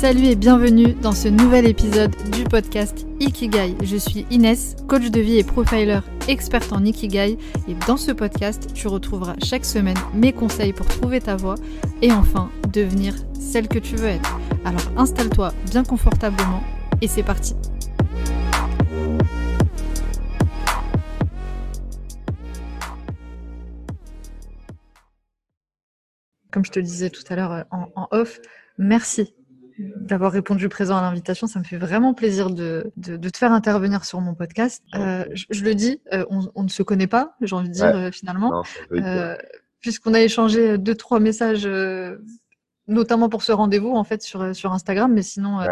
Salut et bienvenue dans ce nouvel épisode du podcast Ikigai. Je suis Inès, coach de vie et profiler experte en Ikigai et dans ce podcast, tu retrouveras chaque semaine mes conseils pour trouver ta voie et enfin devenir celle que tu veux être. Alors installe-toi bien confortablement et c'est parti. Comme je te disais tout à l'heure euh, en off, merci d'avoir répondu présent à l'invitation. Ça me fait vraiment plaisir de, de, de te faire intervenir sur mon podcast. Euh, je, je, le dis, euh, on, on, ne se connaît pas, j'ai envie de dire ouais. euh, finalement, puisqu'on a échangé deux, trois messages, notamment pour ce rendez-vous en fait sur, sur Instagram, mais sinon. Ouais.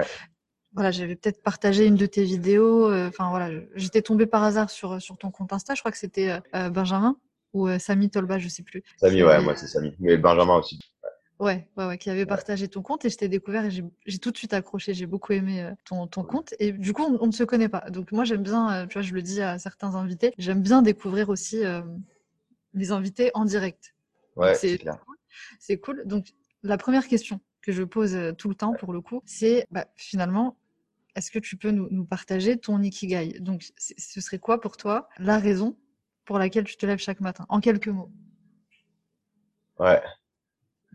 Voilà, j'avais peut-être partagé une de tes vidéos. Enfin voilà, j'étais tombée par hasard sur sur ton compte Insta. Je crois que c'était Benjamin ou Samy Tolba, je sais plus. Samy, ouais, moi c'est Samy. Mais Benjamin aussi. Ouais, ouais, ouais, qui avait partagé ton compte et je t'ai découvert et j'ai tout de suite accroché. J'ai beaucoup aimé euh, ton, ton compte et du coup, on, on, ne se connaît pas. Donc moi, j'aime bien, euh, tu vois, je le dis à certains invités, j'aime bien découvrir aussi euh, les invités en direct. Ouais, c'est cool. Donc la première question que je pose tout le temps pour le coup, c'est bah, finalement, est-ce que tu peux nous, nous partager ton ikigai? Donc ce serait quoi pour toi la raison pour laquelle tu te lèves chaque matin? En quelques mots. Ouais,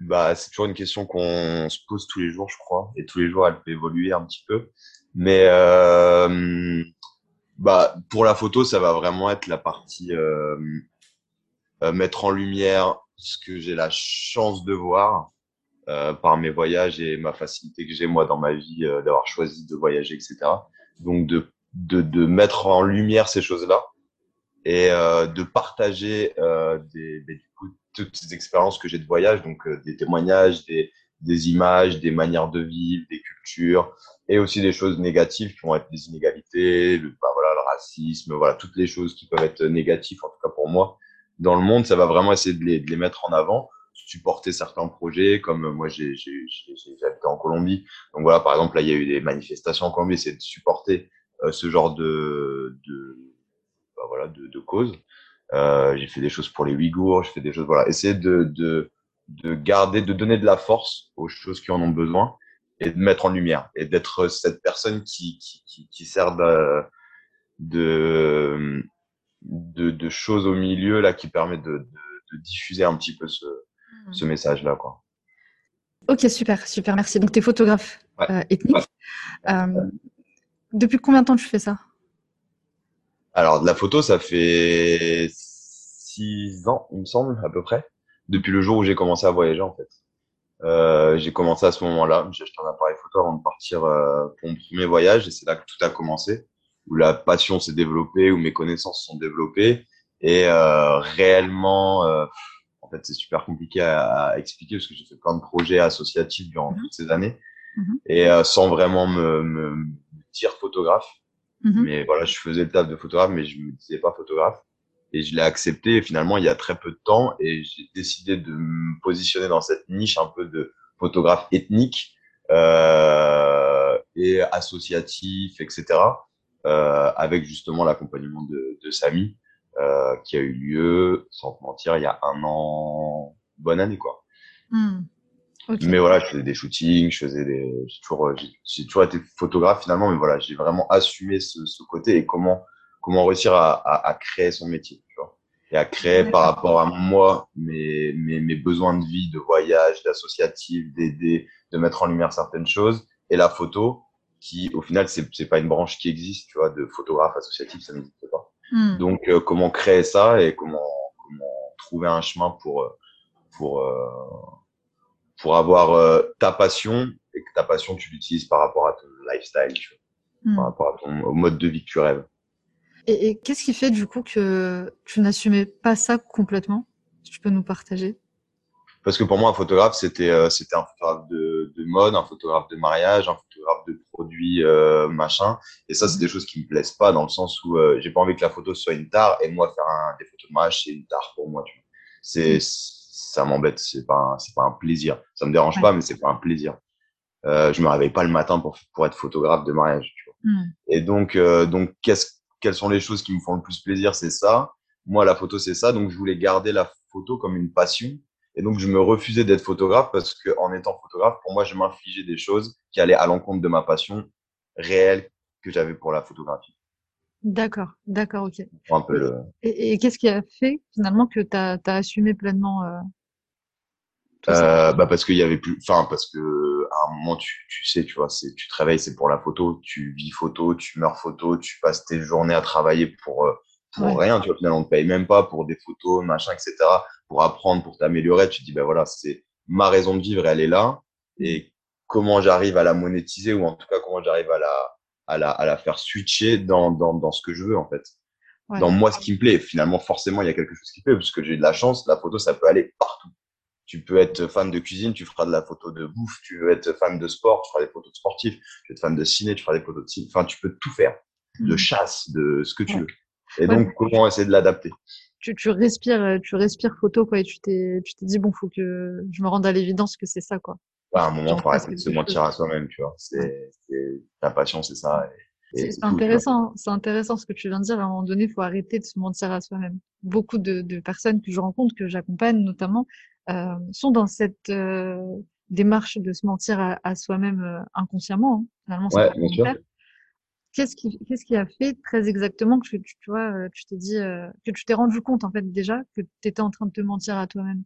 bah, c'est toujours une question qu'on se pose tous les jours, je crois. Et tous les jours, elle peut évoluer un petit peu. Mais euh, bah, pour la photo, ça va vraiment être la partie euh, euh, mettre en lumière ce que j'ai la chance de voir euh, par mes voyages et ma facilité que j'ai moi dans ma vie euh, d'avoir choisi de voyager, etc. Donc de, de, de mettre en lumière ces choses-là et euh, de partager des, des, du coup, toutes ces expériences que j'ai de voyage, donc euh, des témoignages, des, des, images, des manières de vivre, des cultures, et aussi des choses négatives qui vont être les inégalités, le, bah, voilà, le racisme, voilà, toutes les choses qui peuvent être négatives, en tout cas pour moi. Dans le monde, ça va vraiment essayer de les, de les mettre en avant, supporter certains projets, comme moi j'ai habité en Colombie, donc voilà, par exemple, là, il y a eu des manifestations en Colombie, c'est de supporter euh, ce genre de, de, bah, voilà, de, de causes. Euh, j'ai fait des choses pour les Ouïghours, je fais des choses, voilà, essayer de, de, de garder, de donner de la force aux choses qui en ont besoin et de mettre en lumière et d'être cette personne qui, qui, qui, qui sert de, de, de, de, choses au milieu là qui permet de, de, de diffuser un petit peu ce, mmh. ce message là quoi. Ok super super merci donc tu es photographe ouais. euh, ethnique. Ouais. Euh, depuis combien de temps tu fais ça? Alors, de la photo, ça fait six ans, il me semble, à peu près, depuis le jour où j'ai commencé à voyager, en fait. Euh, j'ai commencé à ce moment-là. J'ai acheté un appareil photo avant de partir euh, pour mon premier voyage et c'est là que tout a commencé, où la passion s'est développée, où mes connaissances sont développées et euh, réellement, euh, en fait, c'est super compliqué à, à, expliquer parce que j'ai fait plein de projets associatifs durant -hmm. toutes ces années -hmm. et euh, sans vraiment me, me, me dire photographe. Mmh. Mais voilà, je faisais le taf de photographe, mais je me disais pas photographe. Et je l'ai accepté finalement il y a très peu de temps et j'ai décidé de me positionner dans cette niche un peu de photographe ethnique euh, et associatif, etc. Euh, avec justement l'accompagnement de, de Samy euh, qui a eu lieu, sans te mentir, il y a un an, bonne année quoi. Mmh. Okay. Mais voilà, je faisais des shootings, je faisais des, j'ai toujours, j'ai toujours été photographe finalement, mais voilà, j'ai vraiment assumé ce, ce, côté et comment, comment réussir à, à, à, créer son métier, tu vois, et à créer par rapport à moi mes, mes, mes besoins de vie, de voyage, d'associatif, d'aider, de mettre en lumière certaines choses, et la photo, qui au final c'est c'est pas une branche qui existe, tu vois, de photographe associatif, ça n'existe pas. Mm. Donc euh, comment créer ça et comment comment trouver un chemin pour pour euh, pour avoir euh, ta passion et que ta passion, tu l'utilises par rapport à ton lifestyle, tu vois, mmh. par rapport à ton, au mode de vie que tu rêves. Et, et qu'est-ce qui fait du coup que tu n'assumais pas ça complètement? Si tu peux nous partager Parce que pour moi, un photographe, c'était euh, c'était un photographe de, de, mode, un photographe de mariage, un photographe de produits, euh, machin. Et ça, c'est des choses qui me plaisent pas dans le sens où j'ai pas envie que la photo soit une tare et moi faire un, des photos de mariage, c'est une tare pour moi. C'est mmh ça m'embête. C'est pas, c'est pas un plaisir. Ça me dérange ouais. pas, mais c'est pas un plaisir. Euh, je me réveille pas le matin pour pour être photographe de mariage. Tu vois. Mm. Et donc, euh, donc, qu'est-ce, quelles sont les choses qui me font le plus plaisir? C'est ça. Moi, la photo, c'est ça. Donc, je voulais garder la photo comme une passion Et donc, je me refusais d'être photographe parce que en étant photographe, pour moi, je m'infligeais des choses qui allaient à l'encontre de ma passion réelle que j'avais pour la photographie. D'accord, d'accord, ok. Un peu le... Et, et qu'est-ce qui a fait finalement que tu as, assumé pleinement euh, euh, bah parce qu'il y avait plus, enfin parce que à un moment tu, tu sais, tu vois, c'est tu te réveilles, c'est pour la photo, tu vis photo, tu meurs photo, tu passes tes journées à travailler pour euh, pour rien, tu vois, finalement on te paye même pas pour des photos, machin, etc. Pour apprendre, pour t'améliorer, tu te dis ben voilà, c'est ma raison de vivre, elle est là, et comment j'arrive à la monétiser ou en tout cas comment j'arrive à la à la à la faire switcher dans dans dans ce que je veux en fait. Dans moi, ce qui me plaît, finalement, forcément, il y a quelque chose qui me plaît, parce que j'ai de la chance, la photo, ça peut aller partout tu peux être fan de cuisine, tu feras de la photo de bouffe. Tu veux être fan de sport, tu feras des photos de sportifs. Tu veux être fan de ciné, tu feras des photos de ciné. Enfin, tu peux tout faire. De mm. chasse, de ce que tu veux. Et donc, comment essayer de l'adapter? Tu, tu, respires, tu respires photo, quoi, et tu t'es, tu t'es dit, bon, faut que je me rende à l'évidence que c'est ça, quoi. à un moment, faut arrêter de se mentir à soi-même, tu vois. C'est, ta passion, c'est ça. C'est intéressant, c'est intéressant ce que tu viens de dire. À un moment donné, il faut arrêter de se mentir à soi-même. Beaucoup de, de, personnes que je rencontre, que j'accompagne notamment, euh, sont dans cette euh, démarche de se mentir à, à soi-même euh, inconsciemment. Hein. Finalement, ouais. Qu'est-ce qui, qu'est-ce qui a fait très exactement que tu, tu, vois, tu t'es dit, que tu t'es rendu compte en fait déjà que tu étais en train de te mentir à toi-même?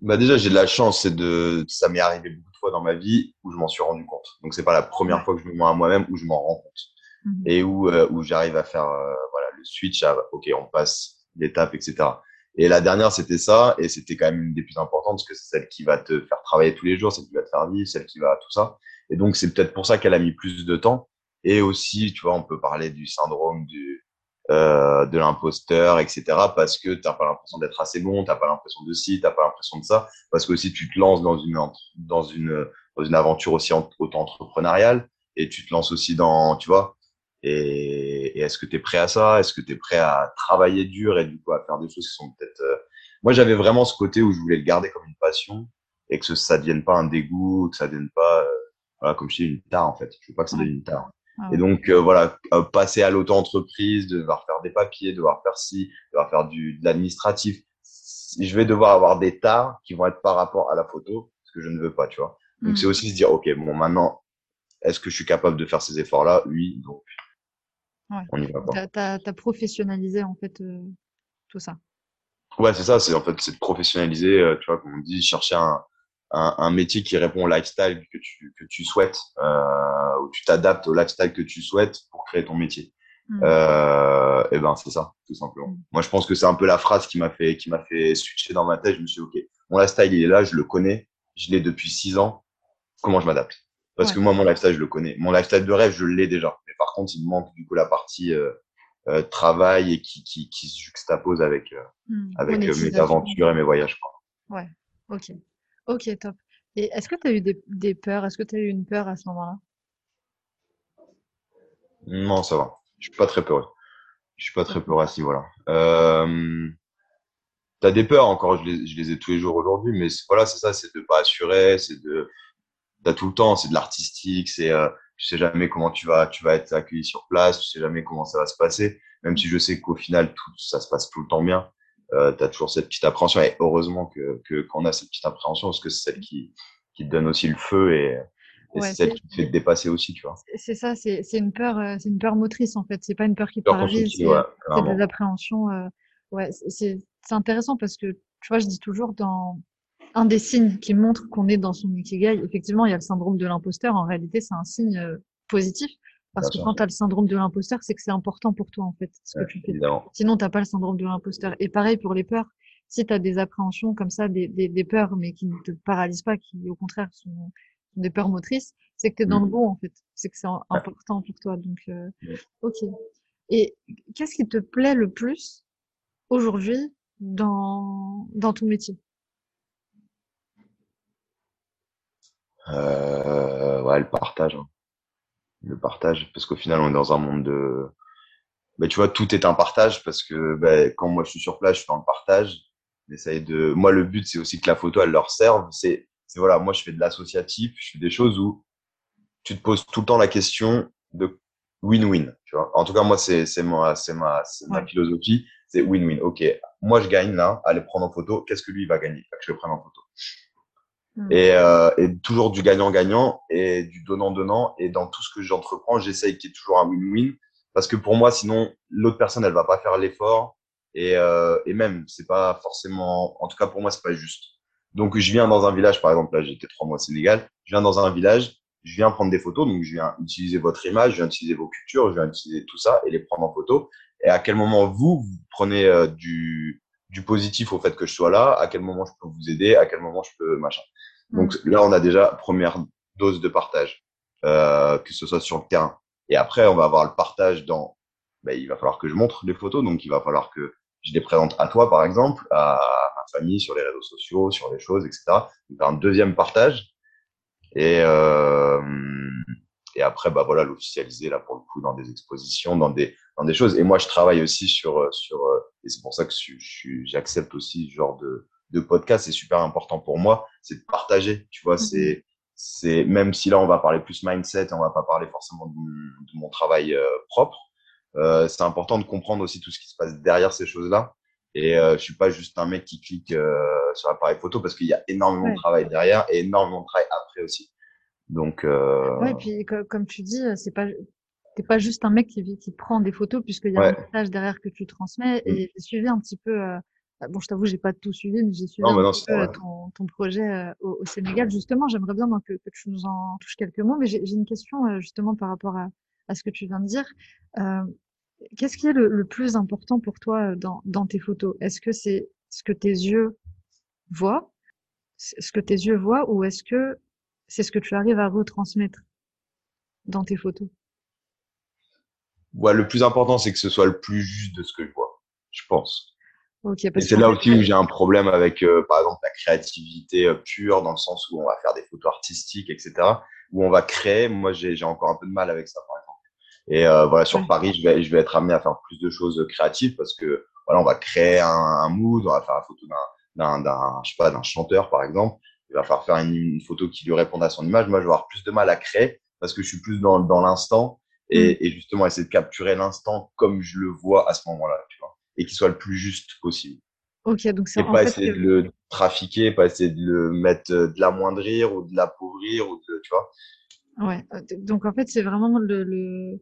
Bah déjà, j'ai de la chance, c'est de, ça m'est arrivé beaucoup de fois dans ma vie où je m'en suis rendu compte. Donc c'est pas la première fois que je me mens à moi-même où je m'en rends compte mmh et où euh, où j'arrive à faire euh, voilà le switch à ok on passe l'étape etc. Et la dernière c'était ça et c'était quand même une des plus importantes parce que c'est celle qui va te faire travailler tous les jours, celle qui va te faire vivre, celle qui va tout ça. Et donc c'est peut-être pour ça qu'elle a mis plus de temps. Et aussi, tu vois, on peut parler du syndrome du euh, de l'imposteur, etc. Parce que t'as pas l'impression d'être assez bon, t'as pas l'impression de ci, t'as pas l'impression de ça, parce que aussi tu te lances dans une dans une dans une aventure aussi autant entrepreneuriale et tu te lances aussi dans, tu vois. Et, et est-ce que tu es prêt à ça? Est-ce que tu es prêt à travailler dur et du coup à faire des choses qui sont peut-être. Euh, moi, j'avais vraiment ce côté où je voulais le garder comme une passion et que ça devienne pas un dégoût, que ça devienne pas, euh, voilà, comme je dis, une tare en fait. Je veux pas que ça devienne une tare. Ah et donc, euh, voilà, euh, passer à l'auto-entreprise, devoir faire des papiers, devoir faire ci, devoir faire du, de l'administratif. Je vais devoir avoir des tares qui vont être par rapport à la photo, ce que je ne veux pas, tu vois. Donc, mm. c'est aussi se dire, OK, bon, maintenant, est-ce que je suis capable de faire ces efforts-là? Oui, donc, ouais. on y va. Tu as, professionnalisé, en fait, euh, tout ça. Ouais, c'est ça, c'est en fait, c'est de professionnaliser, tu vois, comme on dit, chercher un, un, un, métier qui répond au lifestyle que tu, que tu souhaites, euh, où tu t'adaptes au lifestyle que tu souhaites pour créer ton métier. Mm. Euh, et ben c'est ça, tout simplement. Mm. Moi, je pense que c'est un peu la phrase qui m'a fait, qui m'a fait switcher dans ma tête. Je me suis dit, ok, mon lifestyle il est là, je le connais, je l'ai depuis six ans. Comment je m'adapte? Parce que moi, mon lifestyle, je le connais. Mon lifestyle de rêve, je l'ai déjà. Mais par contre, il me manque du coup la partie euh, euh travail et qui, qui, qui se juxtapose avec, euh, mm. avec mes aventures et mes voyages. Quoi. Ouais, ok. Ok, top. Et est-ce que tu as eu des, des peurs? Est-ce que tu as eu une peur à ce moment-là? Non, ça va. Je suis pas très peureux. Je suis pas très peureux à ce niveau-là. Euh, t'as des peurs encore, je les, je les ai tous les jours aujourd'hui, mais voilà, c'est ça, c'est de pas assurer, c'est de, t'as tout le temps, c'est de l'artistique, c'est, euh, tu sais jamais comment tu vas, tu vas être accueilli sur place, tu sais jamais comment ça va se passer, même si je sais qu'au final tout ça se passe tout le temps bien euh, tu as toujours cette petite appréhension. Et heureusement que qu'on a cette petite appréhension parce que c'est celle qui, qui te donne aussi le feu et, c'est celle qui te fait te dépasser aussi, tu vois. C'est ça, c'est une peur, euh, c'est une peur motrice en fait. C'est pas une peur qui te paralyse, c'est de l'appréhension. Euh, ouais, c'est intéressant parce que tu vois, je dis toujours dans un des signes qui montre qu'on est dans son ikigai. Effectivement, il y a le syndrome de l'imposteur. En réalité, c'est un signe euh, positif parce que quand tu as le syndrome de l'imposteur, c'est que c'est important pour toi, en fait, ce que tu fais. Sinon, tu pas le syndrome de l'imposteur. Et pareil pour les peurs. Si tu as des appréhensions comme ça, des, des, des, peurs, mais qui ne te paralysent pas, qui au contraire sont, des peurs motrices, c'est que tu es dans le mmh. bon, en fait. C'est que c'est important pour toi. Donc, euh, ok. Et qu'est-ce qui te plaît le plus aujourd'hui dans, dans ton métier? Euh, Ouais, le partage. Hein le partage, parce qu'au final, on est dans un monde de... Bah, tu vois, tout est un partage, parce que bah, quand moi je suis sur place, je fais un partage. de... Moi, le but, c'est aussi que la photo, elle leur serve. C'est, voilà, moi, je fais de l'associatif, je fais des choses où tu te poses tout le temps la question de win-win. Tu vois en tout cas, moi, c'est ma, ma, ma philosophie. c'est win-win. Ok, moi je gagne là, aller prendre en photo. Qu'est-ce que lui il va gagner? Que je le prenne en photo. Hmm. Et, euh, et, toujours du gagnant-gagnant et du donnant-donnant. Et dans tout ce que j'entreprends, j'essaye qu'il y ait toujours un win-win. Parce que pour moi, sinon, l'autre personne, elle va pas faire l'effort. Et, euh, et même, c'est pas forcément, en tout cas pour moi, c'est pas juste. Donc, je viens dans un village, par exemple, là, j'étais trois mois au Sénégal. Je viens dans un village, je viens prendre des photos. Donc, je viens utiliser votre image, je viens utiliser vos cultures, je viens utiliser tout ça et les prendre en photo. Et à quel moment vous, vous prenez euh, du, du positif au fait que je sois là, à quel moment je peux vous aider, à quel moment je peux machin? Donc mm. là, on a déjà première dose de partage, euh, que ce soit sur le terrain. Et après, on va avoir le partage dans, ben, il va falloir que je montre les photos, donc il va falloir que je les présente à toi, par exemple, à ma famille, sur les réseaux sociaux, sur les choses, etc. Donc, un deuxième partage. Et, euh, et après, bah voilà, l'officialiser là pour le coup dans des expositions, dans des dans des choses. Et moi, je travaille aussi sur sur et c'est pour ça que j'accepte aussi ce genre de de podcast. C'est super important pour moi, c'est de partager. Tu vois, c'est mmh c'est même si là on va parler plus mindset, on va pas parler forcément de, de mon travail euh, propre. Euh, c'est important de comprendre aussi tout ce qui se passe derrière ces choses-là. Et euh, je suis pas juste un mec qui clique euh, sur l'appareil photo parce qu'il y a énormément de travail derrière et énormément de travail après aussi. Donc. Ouais, et puis comme tu dis, c'est pas t'es pas juste un mec qui, qui prend des photos puisqu'il y a un message derrière que tu transmets. Mm. Et j'ai suivi un petit peu. Euh... Bon, je t'avoue, j'ai pas tout suivi, mais j'ai suivi un peu euh, ton, ton, projet euh, au, au, Sénégal. Justement, j'aimerais bien que, que, tu nous en touches quelques mots. Mais j'ai une question euh, justement par rapport à, à, ce que tu viens de dire. Qu'est-ce qui est le, le, plus important pour toi dans, dans tes photos? Est-ce que c'est ce que tes yeux voient, ce que tes yeux voient, ou est-ce que c'est ce que tu arrives à retransmettre dans tes photos? Ouais, le plus important, c'est que ce soit le plus juste de ce que je vois, je pense. Okay, et c'est là aussi où j'ai un problème avec, euh, par exemple, la créativité euh, pure, dans le sens où on va faire des photos artistiques, etc., où on va créer. Moi, j'ai encore un peu de mal avec ça, par exemple. Et euh, voilà, sur Paris, je vais, je vais être amené à faire plus de choses créatives parce que voilà, on va créer un, un mood, on va faire la photo d'un, d'un, je sais pas, d'un chanteur, par exemple. Il va falloir faire une, une, photo qui lui réponde à son image. Moi, je vais avoir plus de mal à créer parce que je suis plus dans, dans l'instant et, mm. et, justement essayer de capturer l'instant comme je le vois à ce moment-là, tu vois, et qu'il soit le plus juste possible. Ok, donc c'est et pas essayer de le trafiquer, pas essayer de le mettre euh, de l'amoindrir ou de l'appauvrir ou de, tu vois. Ouais, euh, donc en fait c'est vraiment le, le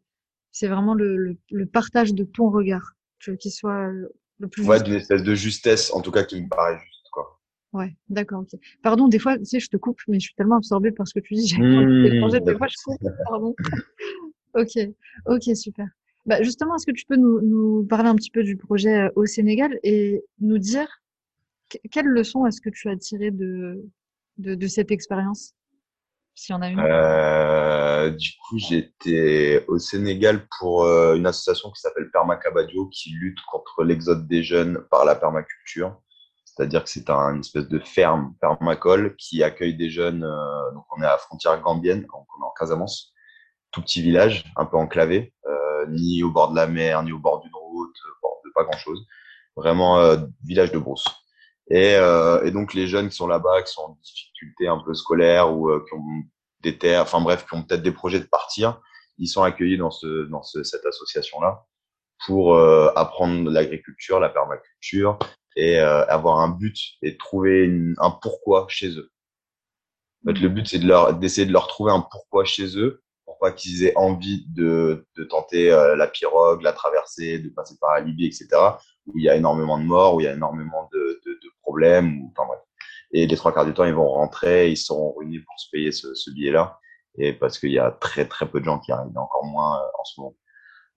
c'est vraiment le, le, le, partage de ton regard, tu veux qu'il soit le plus. Ouais, d'une espèce de justesse, en tout cas qui me paraît juste, quoi. Ouais, d'accord. Pardon, des fois, tu sais, je te coupe, mais je suis tellement absorbée par ce que tu dis. J'ai mmh, des fois, je coupe. Pardon. Ok, ok, super. Bah, justement, est-ce que tu peux nous, parler un petit peu du projet euh, au Sénégal et nous dire quelles leçons est-ce que tu as tirées de, cette expérience, s'il y en a une? Euh, Du coup, j'étais au Sénégal pour euh, une association qui s'appelle Permacabadio, qui lutte contre l'exode des jeunes par la permaculture. C'est-à-dire que c'est un, une espèce de ferme permacole qui accueille des jeunes. Donc, on est à la frontière gambienne, donc on est en Casamance tout petit village, un peu enclavé, ni au bord de la mer, ni au bord d'une route, bord de pas grand-chose. Vraiment euh, village de brousse. Et, euh, et, donc les jeunes qui sont là-bas, qui sont en difficulté un peu scolaire ou qui ont des terres, enfin bref, qui ont peut-être des projets de partir, ils sont accueillis dans ce dans ce, cette association-là pour apprendre l'agriculture, la permaculture et avoir un but et trouver une, un pourquoi chez eux. En fait, le but c'est de leur d'essayer de leur trouver un pourquoi chez eux qu'ils aient envie de, de tenter euh, la pirogue, la traversée, de passer par la Libye, etc., où il y a énormément de morts, où il y a énormément de, de, de problèmes, ou, enfin bref. Et les trois quarts du temps, ils vont rentrer, ils seront ruinés pour se payer ce, ce billet-là, et parce qu'il y a très très peu de gens qui arrivent, encore moins euh, en ce moment.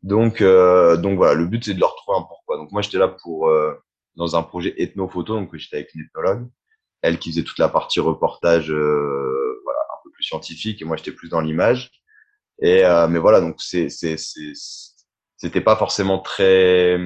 Donc, euh, donc voilà, le but c'est de leur trouver un pourquoi. Donc moi j'étais là pour euh, dans un projet ethno-photo, donc j'étais avec une ethnologue, elle qui faisait toute la partie reportage, euh, voilà, un peu plus scientifique, et moi j'étais plus dans l'image. Et euh, mais voilà, donc c'est c'est c'était pas forcément très,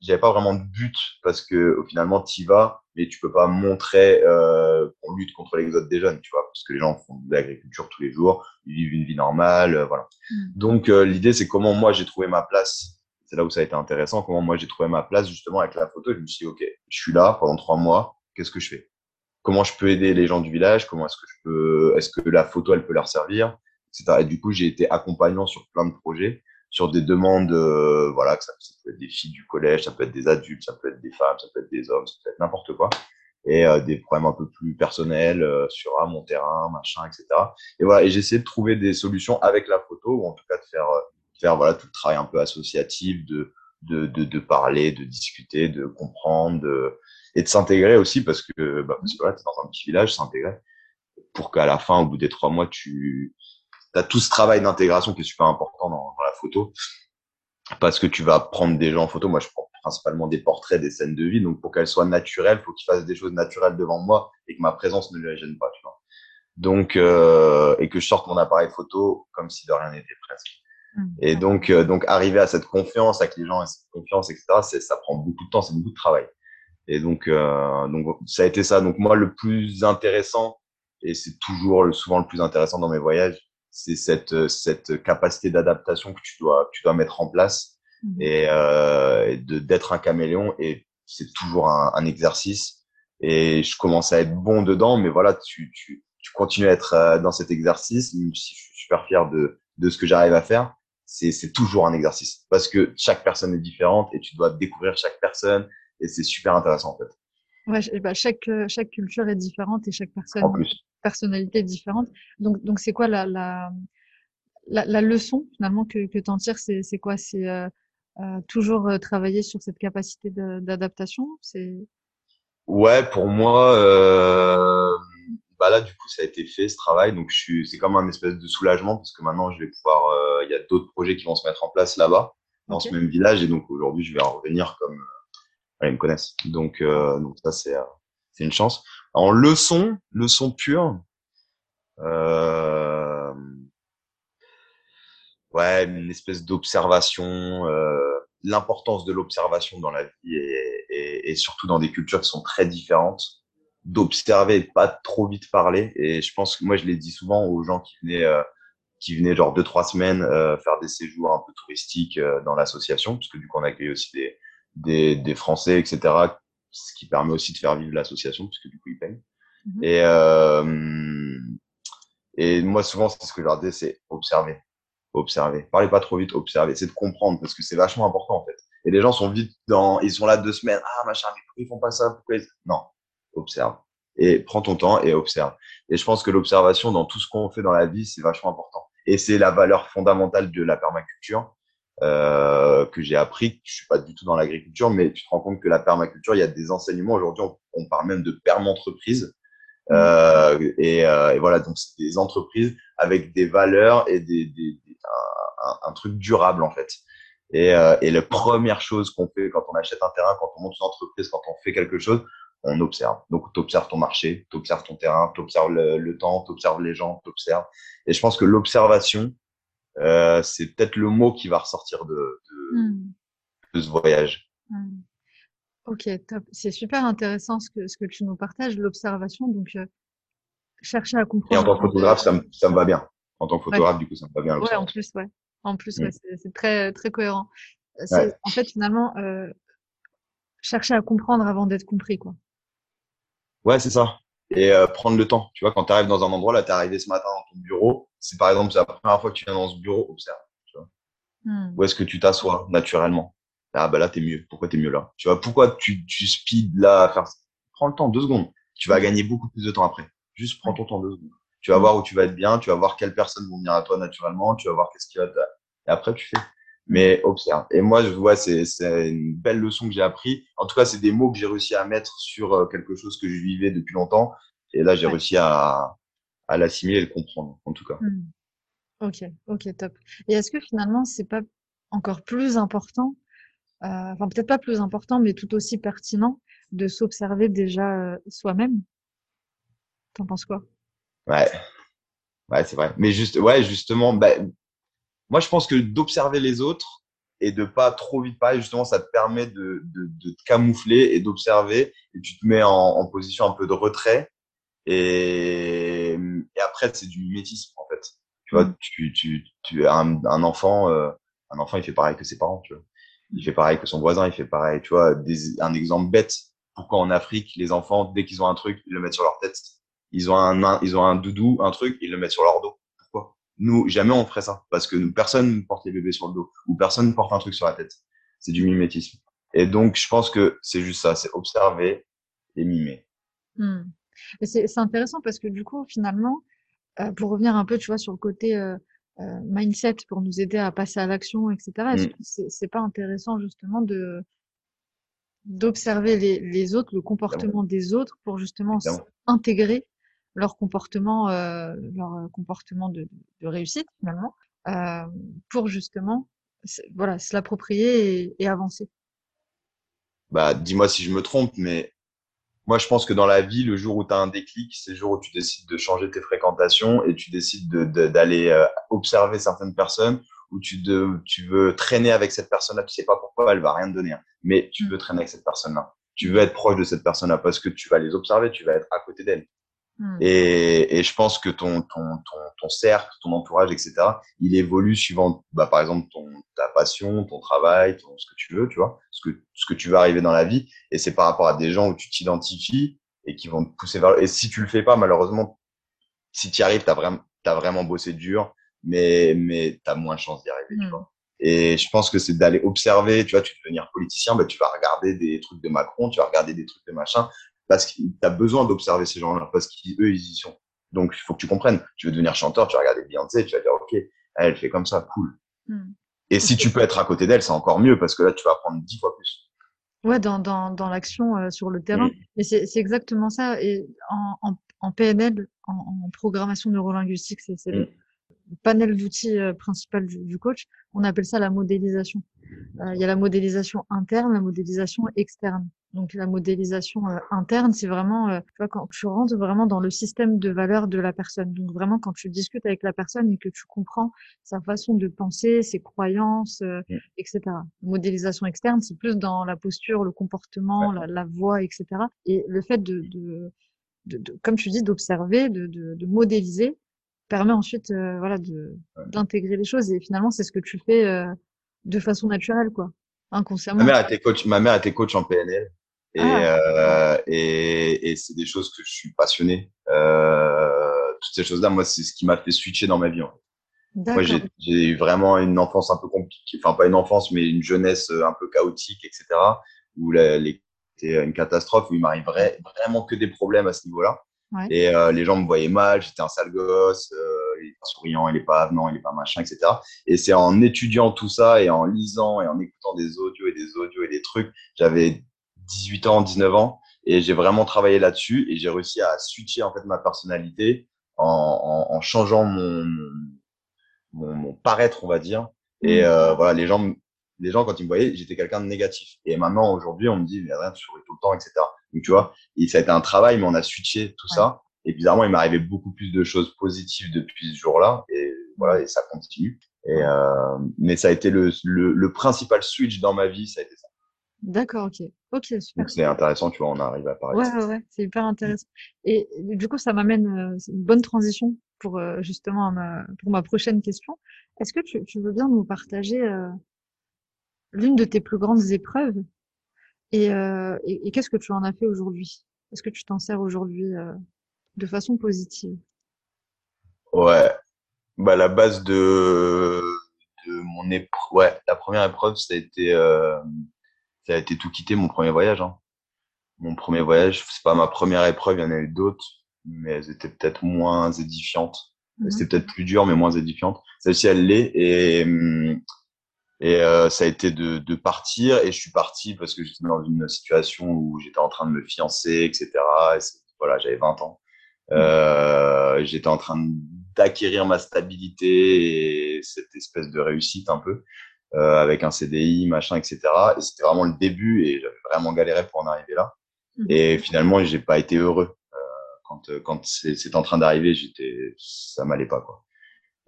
j'avais pas vraiment de but parce que au finalement t'y vas, mais tu peux pas montrer euh, qu'on lutte contre l'exode des jeunes, tu vois, parce que les gens font de l'agriculture tous les jours, ils vivent une vie normale, euh, voilà. Mm. Donc euh, l'idée c'est comment moi j'ai trouvé ma place. C'est là où ça a été intéressant, comment moi j'ai trouvé ma place justement avec la photo. Je me suis dit ok, je suis là pendant trois mois, qu'est-ce que je fais? Comment je peux aider les gens du village? Comment est-ce que je peux Est-ce que la photo elle peut leur servir? Et du coup, j'ai été accompagnant sur plein de projets, sur des demandes, euh, voilà, que ça, peut être des filles du collège, ça peut être des adultes, ça peut être des femmes, ça peut être des hommes, ça peut être n'importe quoi. Et euh, des problèmes un peu plus personnels euh, sur ah, mon terrain, machin, etc. Et voilà, et essayé de trouver des solutions avec la photo, ou en tout cas de faire, faire voilà, tout le travail un peu associatif, de, de, de, parler, de discuter, de comprendre, de, et de s'intégrer aussi, parce que, bah, parce que voilà, t'es dans un petit village, s'intégrer, pour qu'à la fin, au bout des trois mois, tu as tout ce travail d'intégration qui est super important dans, dans la photo parce que tu vas prendre des gens en photo. Moi, je prends principalement des portraits, des scènes de vie. Donc, pour qu'elles soient naturelles, il faut qu'ils fassent des choses naturelles devant moi et que ma présence ne les gêne pas, tu vois. Donc, euh, et que je sorte mon appareil photo comme si de rien n'était presque. Mmh. Et donc, euh, donc, arriver à cette confiance avec les gens, et cette confiance, etc., ça prend beaucoup de temps, c'est beaucoup de travail. Et donc, euh, donc, ça a été ça. Donc, moi, le plus intéressant, et c'est toujours souvent le plus intéressant dans mes voyages, c'est cette, cette capacité d'adaptation que tu dois, tu dois mettre en place mmh. et, euh, de d'être un caméléon. Et c'est toujours un, un, exercice. Et je commence à être bon dedans, mais voilà, tu, tu, tu continues à être euh, dans cet exercice. Même si je suis super fier de, de ce que j'arrive à faire, c'est toujours un exercice parce que chaque personne est différente et tu dois découvrir chaque personne et c'est super intéressant en fait. Ouais, bah chaque, chaque culture est différente et chaque personne. En plus. personnalité différente. Donc, donc c'est quoi la, la, la, leçon finalement que, que tu en tires? C'est, c'est quoi? C'est euh, euh, toujours euh, travailler sur cette capacité d'adaptation? C'est Ouais, pour moi, euh, bah là du coup ça a été fait ce travail, donc je suis, c'est comme un espèce de soulagement parce que maintenant je vais pouvoir, il y a d'autres projets qui vont se mettre en place là-bas dans ce même village. Et donc aujourd'hui je vais en revenir comme ils me connaissent. Donc, donc ça c'est c'est une chance. En leçon, leçon pure, euh, ouais, une espèce d'observation, euh, l'importance de l'observation dans la vie et, et, surtout dans des cultures qui sont très différentes, d'observer et pas trop vite parler. Et je pense que moi, je l'ai dit souvent aux gens qui venaient, euh, qui venaient genre deux trois semaines euh, faire des séjours un peu touristiques euh, dans l'association, parce que du coup, on accueille aussi des, des, des Français, etc., ce qui permet aussi de faire vivre l'association, puisque du coup, ils payent. Mhm. Et, euh, et moi, souvent, c'est ce que je leur dis, c'est observer. Observer. Parlez pas trop vite, observer. C'est de comprendre, parce que c'est vachement important, en fait. Et les gens sont vite dans, ils sont là deux semaines. Ah, machin, mais pourquoi ils font pas ça? Pourquoi Non. Observe. Et prends ton temps et observe. Et je pense que l'observation dans tout ce qu'on fait dans la vie, c'est vachement important. Et c'est la valeur fondamentale de la permaculture euh, que j'ai appris. Je suis pas du tout dans l'agriculture, mais tu te rends compte que la permaculture, il y a des enseignements. Aujourd'hui, on, parle même de permentreprise. Mmh. Euh, et, euh, et, voilà, donc c'est des entreprises avec des valeurs et des, des, un, un, truc durable en fait. Et, euh, et la première chose qu'on fait quand on achète un terrain, quand on monte une entreprise, quand on fait quelque chose, on observe. Donc, tu observes ton marché, tu observes ton terrain, tu observes le, le temps, tu observes les gens, tu observes. Et je pense que l'observation, euh, c'est peut-être le mot qui va ressortir de, de, de ce voyage. Mmh. Ok, top. C'est super intéressant ce que, ce que tu nous partages, l'observation. Donc, euh, chercher à comprendre. Et en tant que photographe, ça me, ça me va bien. En tant que photographe, du coup, ça me va bien. Ouais, en plus, ouais. En plus, ouais, mmh. c'est très, très cohérent. En fait, finalement, euh, chercher à comprendre avant d'être compris, quoi. Ouais, c'est ça et euh, prendre le temps. Tu vois, quand tu arrives dans un endroit, là, tu es arrivé ce matin dans ton bureau, c'est par exemple, c'est la première fois que tu viens dans ce bureau, observe. Tu vois. Hmm. Où est-ce que tu t'assois naturellement? Ah, bah là, tu es mieux. Pourquoi tu es mieux là? Tu vois, pourquoi tu, tu speed là à faire Prends le temps, deux secondes. Tu vas gagner beaucoup plus de temps après. Juste prends ton temps, deux secondes. Tu vas hmm. voir où tu vas être bien, tu vas voir quelles personnes vont venir à toi naturellement, tu vas voir qu'est-ce qui va te... Et après, tu fais. Mais observe. Et moi, je vois, c'est, une belle leçon que j'ai appris. En tout cas, c'est des mots que j'ai réussi à mettre sur euh, quelque chose que je vivais depuis longtemps. Et là, j'ai réussi à, à l'assimiler et le comprendre, en tout cas. Mmh. Ok, ok, top. Et est-ce que finalement, c'est pas encore plus important, euh, enfin peut-être pas plus important, mais tout aussi pertinent de s'observer déjà euh, soi-même? T'en penses quoi? Ouais, ouais, c'est vrai. Mais juste, ouais, justement, bah, moi, je pense que d'observer les autres et de pas trop vite parler, justement, ça te permet de, de, de te camoufler et d'observer et tu te mets en, en, position un peu de retrait. Et, et après, c'est du mimétisme, en fait. Tu vois, mm. tu, tu, tu un, un enfant, euh, un enfant, il fait pareil que ses parents, tu vois. Il fait pareil que son voisin, il fait pareil, tu vois. Des, un exemple bête. Pourquoi en Afrique, les enfants, dès qu'ils ont un truc, ils le mettent sur leur tête. Ils ont un, ils ont un doudou, un truc, ils le mettent sur leur dos nous, jamais on ferait ça parce que nous, personne ne porte les bébés sur le dos ou personne ne porte un truc sur la tête. C'est du mimétisme. Et donc, je pense que c'est juste ça, c'est observer et mimer. Hmm. C'est intéressant parce que du coup, finalement, euh, pour revenir un peu, tu vois, sur le côté euh, euh, mindset pour nous aider à passer à l'action, etc. Est-ce hmm. que c'est pas intéressant justement de d'observer les, les, autres, le comportement des autres pour justement intégrer leur comportement, euh, leur comportement de, de réussite finalement, euh, pour justement voilà se l'approprier et, et avancer. Bah, dis-moi si je me trompe, mais moi, je pense que dans la vie, le jour où tu as un déclic, c'est le jour où tu décides de changer tes fréquentations et tu décides d'aller de, euh, observer certaines personnes où tu, de, tu veux traîner avec cette personne-là. Tu sais pas pourquoi, elle va rien te donner, hein. mais tu veux traîner avec cette personne-là. Tu veux être proche de cette personne-là parce que tu vas les observer, tu vas être à côté d'elle. Hmm. Et, et, je pense que ton, ton, ton, ton, cercle, ton entourage, etc., il évolue suivant, bah, par exemple, ton, ta passion, ton travail, ton, ce que tu veux, tu vois, ce que, ce que tu veux arriver dans la vie. Et c'est par rapport à des gens où tu t'identifies et qui vont te pousser vers. Et si tu le fais pas, malheureusement, si tu y arrives, t'as vraiment, as vraiment bossé dur, mais, mais t'as moins de chance d'y arriver, tu hmm. vois. Et je pense que c'est d'aller observer, tu vois, tu veux devenir politicien, bah, tu vas regarder des trucs de Macron, tu vas regarder des trucs de machin, parce que tu as besoin d'observer ces gens-là, parce qu'eux, ils y sont. Donc, il faut que tu comprennes. Tu veux devenir chanteur, tu vas regarder Beyoncé, tu vas dire, OK, elle fait comme ça, cool. Hmm. Et si tu peux être à côté d'elle, c'est encore mieux, parce que là, tu vas apprendre dix fois plus. Ouais, dans, dans, dans l'action euh, sur le terrain. Et c'est exactement ça. Et en, en, en PNL, en, en, programmation neurolinguistique, c'est mm. le panel d'outils euh, principal du, du, coach. On appelle ça la modélisation. Euh, il y a la modélisation interne, la modélisation externe. Donc la modélisation euh, interne, c'est vraiment, euh, tu vois, quand tu rentres vraiment dans le système de valeurs de la personne. Donc vraiment quand tu discutes avec la personne et que tu comprends sa façon de penser, ses croyances, euh, mm. etc. Modélisation externe, c'est plus dans la posture, le comportement, la, la, voix, etc. Et le fait de, de, de, de comme tu dis, d'observer, de, de, de, modéliser, permet ensuite, voilà, de d'intégrer les choses. Et finalement, c'est ce que tu fais de façon naturelle, quoi. Inconsciemment. Ma mère était coach, ma mère était coach en PNL. Et, ah. euh, et, et c'est des choses que je suis passionné. Euh, toutes ces choses-là, moi, c'est ce qui m'a fait switcher dans ma vie. En Moi, j'ai eu vraiment une enfance un peu compliquée, enfin pas une enfance, mais une jeunesse euh, un peu chaotique, etc. Où c'était une catastrophe, où il m'arriverait vraiment que des problèmes à ce niveau-là. Ouais. Et euh, les gens me voyaient mal, j'étais un sale gosse, euh, il est pas souriant, il est pas avenant, il est pas machin, etc. Et c'est en étudiant tout ça et en lisant et en écoutant des audios et des audios et des trucs, j'avais 18 ans, 19 ans, et j'ai vraiment travaillé là-dessus et j'ai réussi à switcher en fait ma personnalité en, en, en changeant mon, mon, mon, paraître, on va dire. Et mmh. euh, voilà, les gens, les gens quand ils me voyaient, j'étais quelqu'un de négatif. Et maintenant, aujourd'hui, on me dit, mais rien, tu souris tout le temps, etc. Donc tu vois, et ça a été un travail, mais on a switché tout ça. Et bizarrement, il m'est arrivé beaucoup plus de choses positives depuis ce jour-là. Et voilà, et ça continue. Et euh, mais ça a été le, le, le principal switch dans ma vie, ça a été ça. D'accord, ok. Ok, super. C'est intéressant, tu vois, on arrive à parler. Ouais, ouais, ouais, c'est hyper intéressant. Et du coup, ça m'amène euh, une bonne transition pour euh, justement ma, pour ma prochaine question. Est-ce que tu, tu, veux bien nous partager euh, l'une de tes plus grandes épreuves et, euh, et, et qu'est-ce que tu en as fait aujourd'hui? Est-ce que tu t'en sers aujourd'hui euh, de façon positive Ouais, bah la base de, de mon épreuve, ouais, la première épreuve, ça a été ça a été tout quitter mon premier voyage. Hein. Mon premier voyage, c'est pas ma première épreuve, il y en a eu d'autres, mais elles étaient peut-être moins édifiantes. Mhm. C'était peut-être plus dur, mais moins édifiantes. Celle-ci, elle l'est. Et, et euh, ça a été de, de, partir. Et je suis parti parce que j'étais dans une situation où j'étais en train de me fiancer, etc. Et voilà, j'avais 20 ans. Euh, j'étais en train d'acquérir ma stabilité et cette espèce de réussite un peu euh, avec un CDI, machin, etc. Et c'était vraiment le début et j'avais vraiment galéré pour en arriver là. Mhm. Et finalement, j'ai pas été heureux euh, quand quand c'est en train d'arriver. J'étais, ça m'allait pas quoi.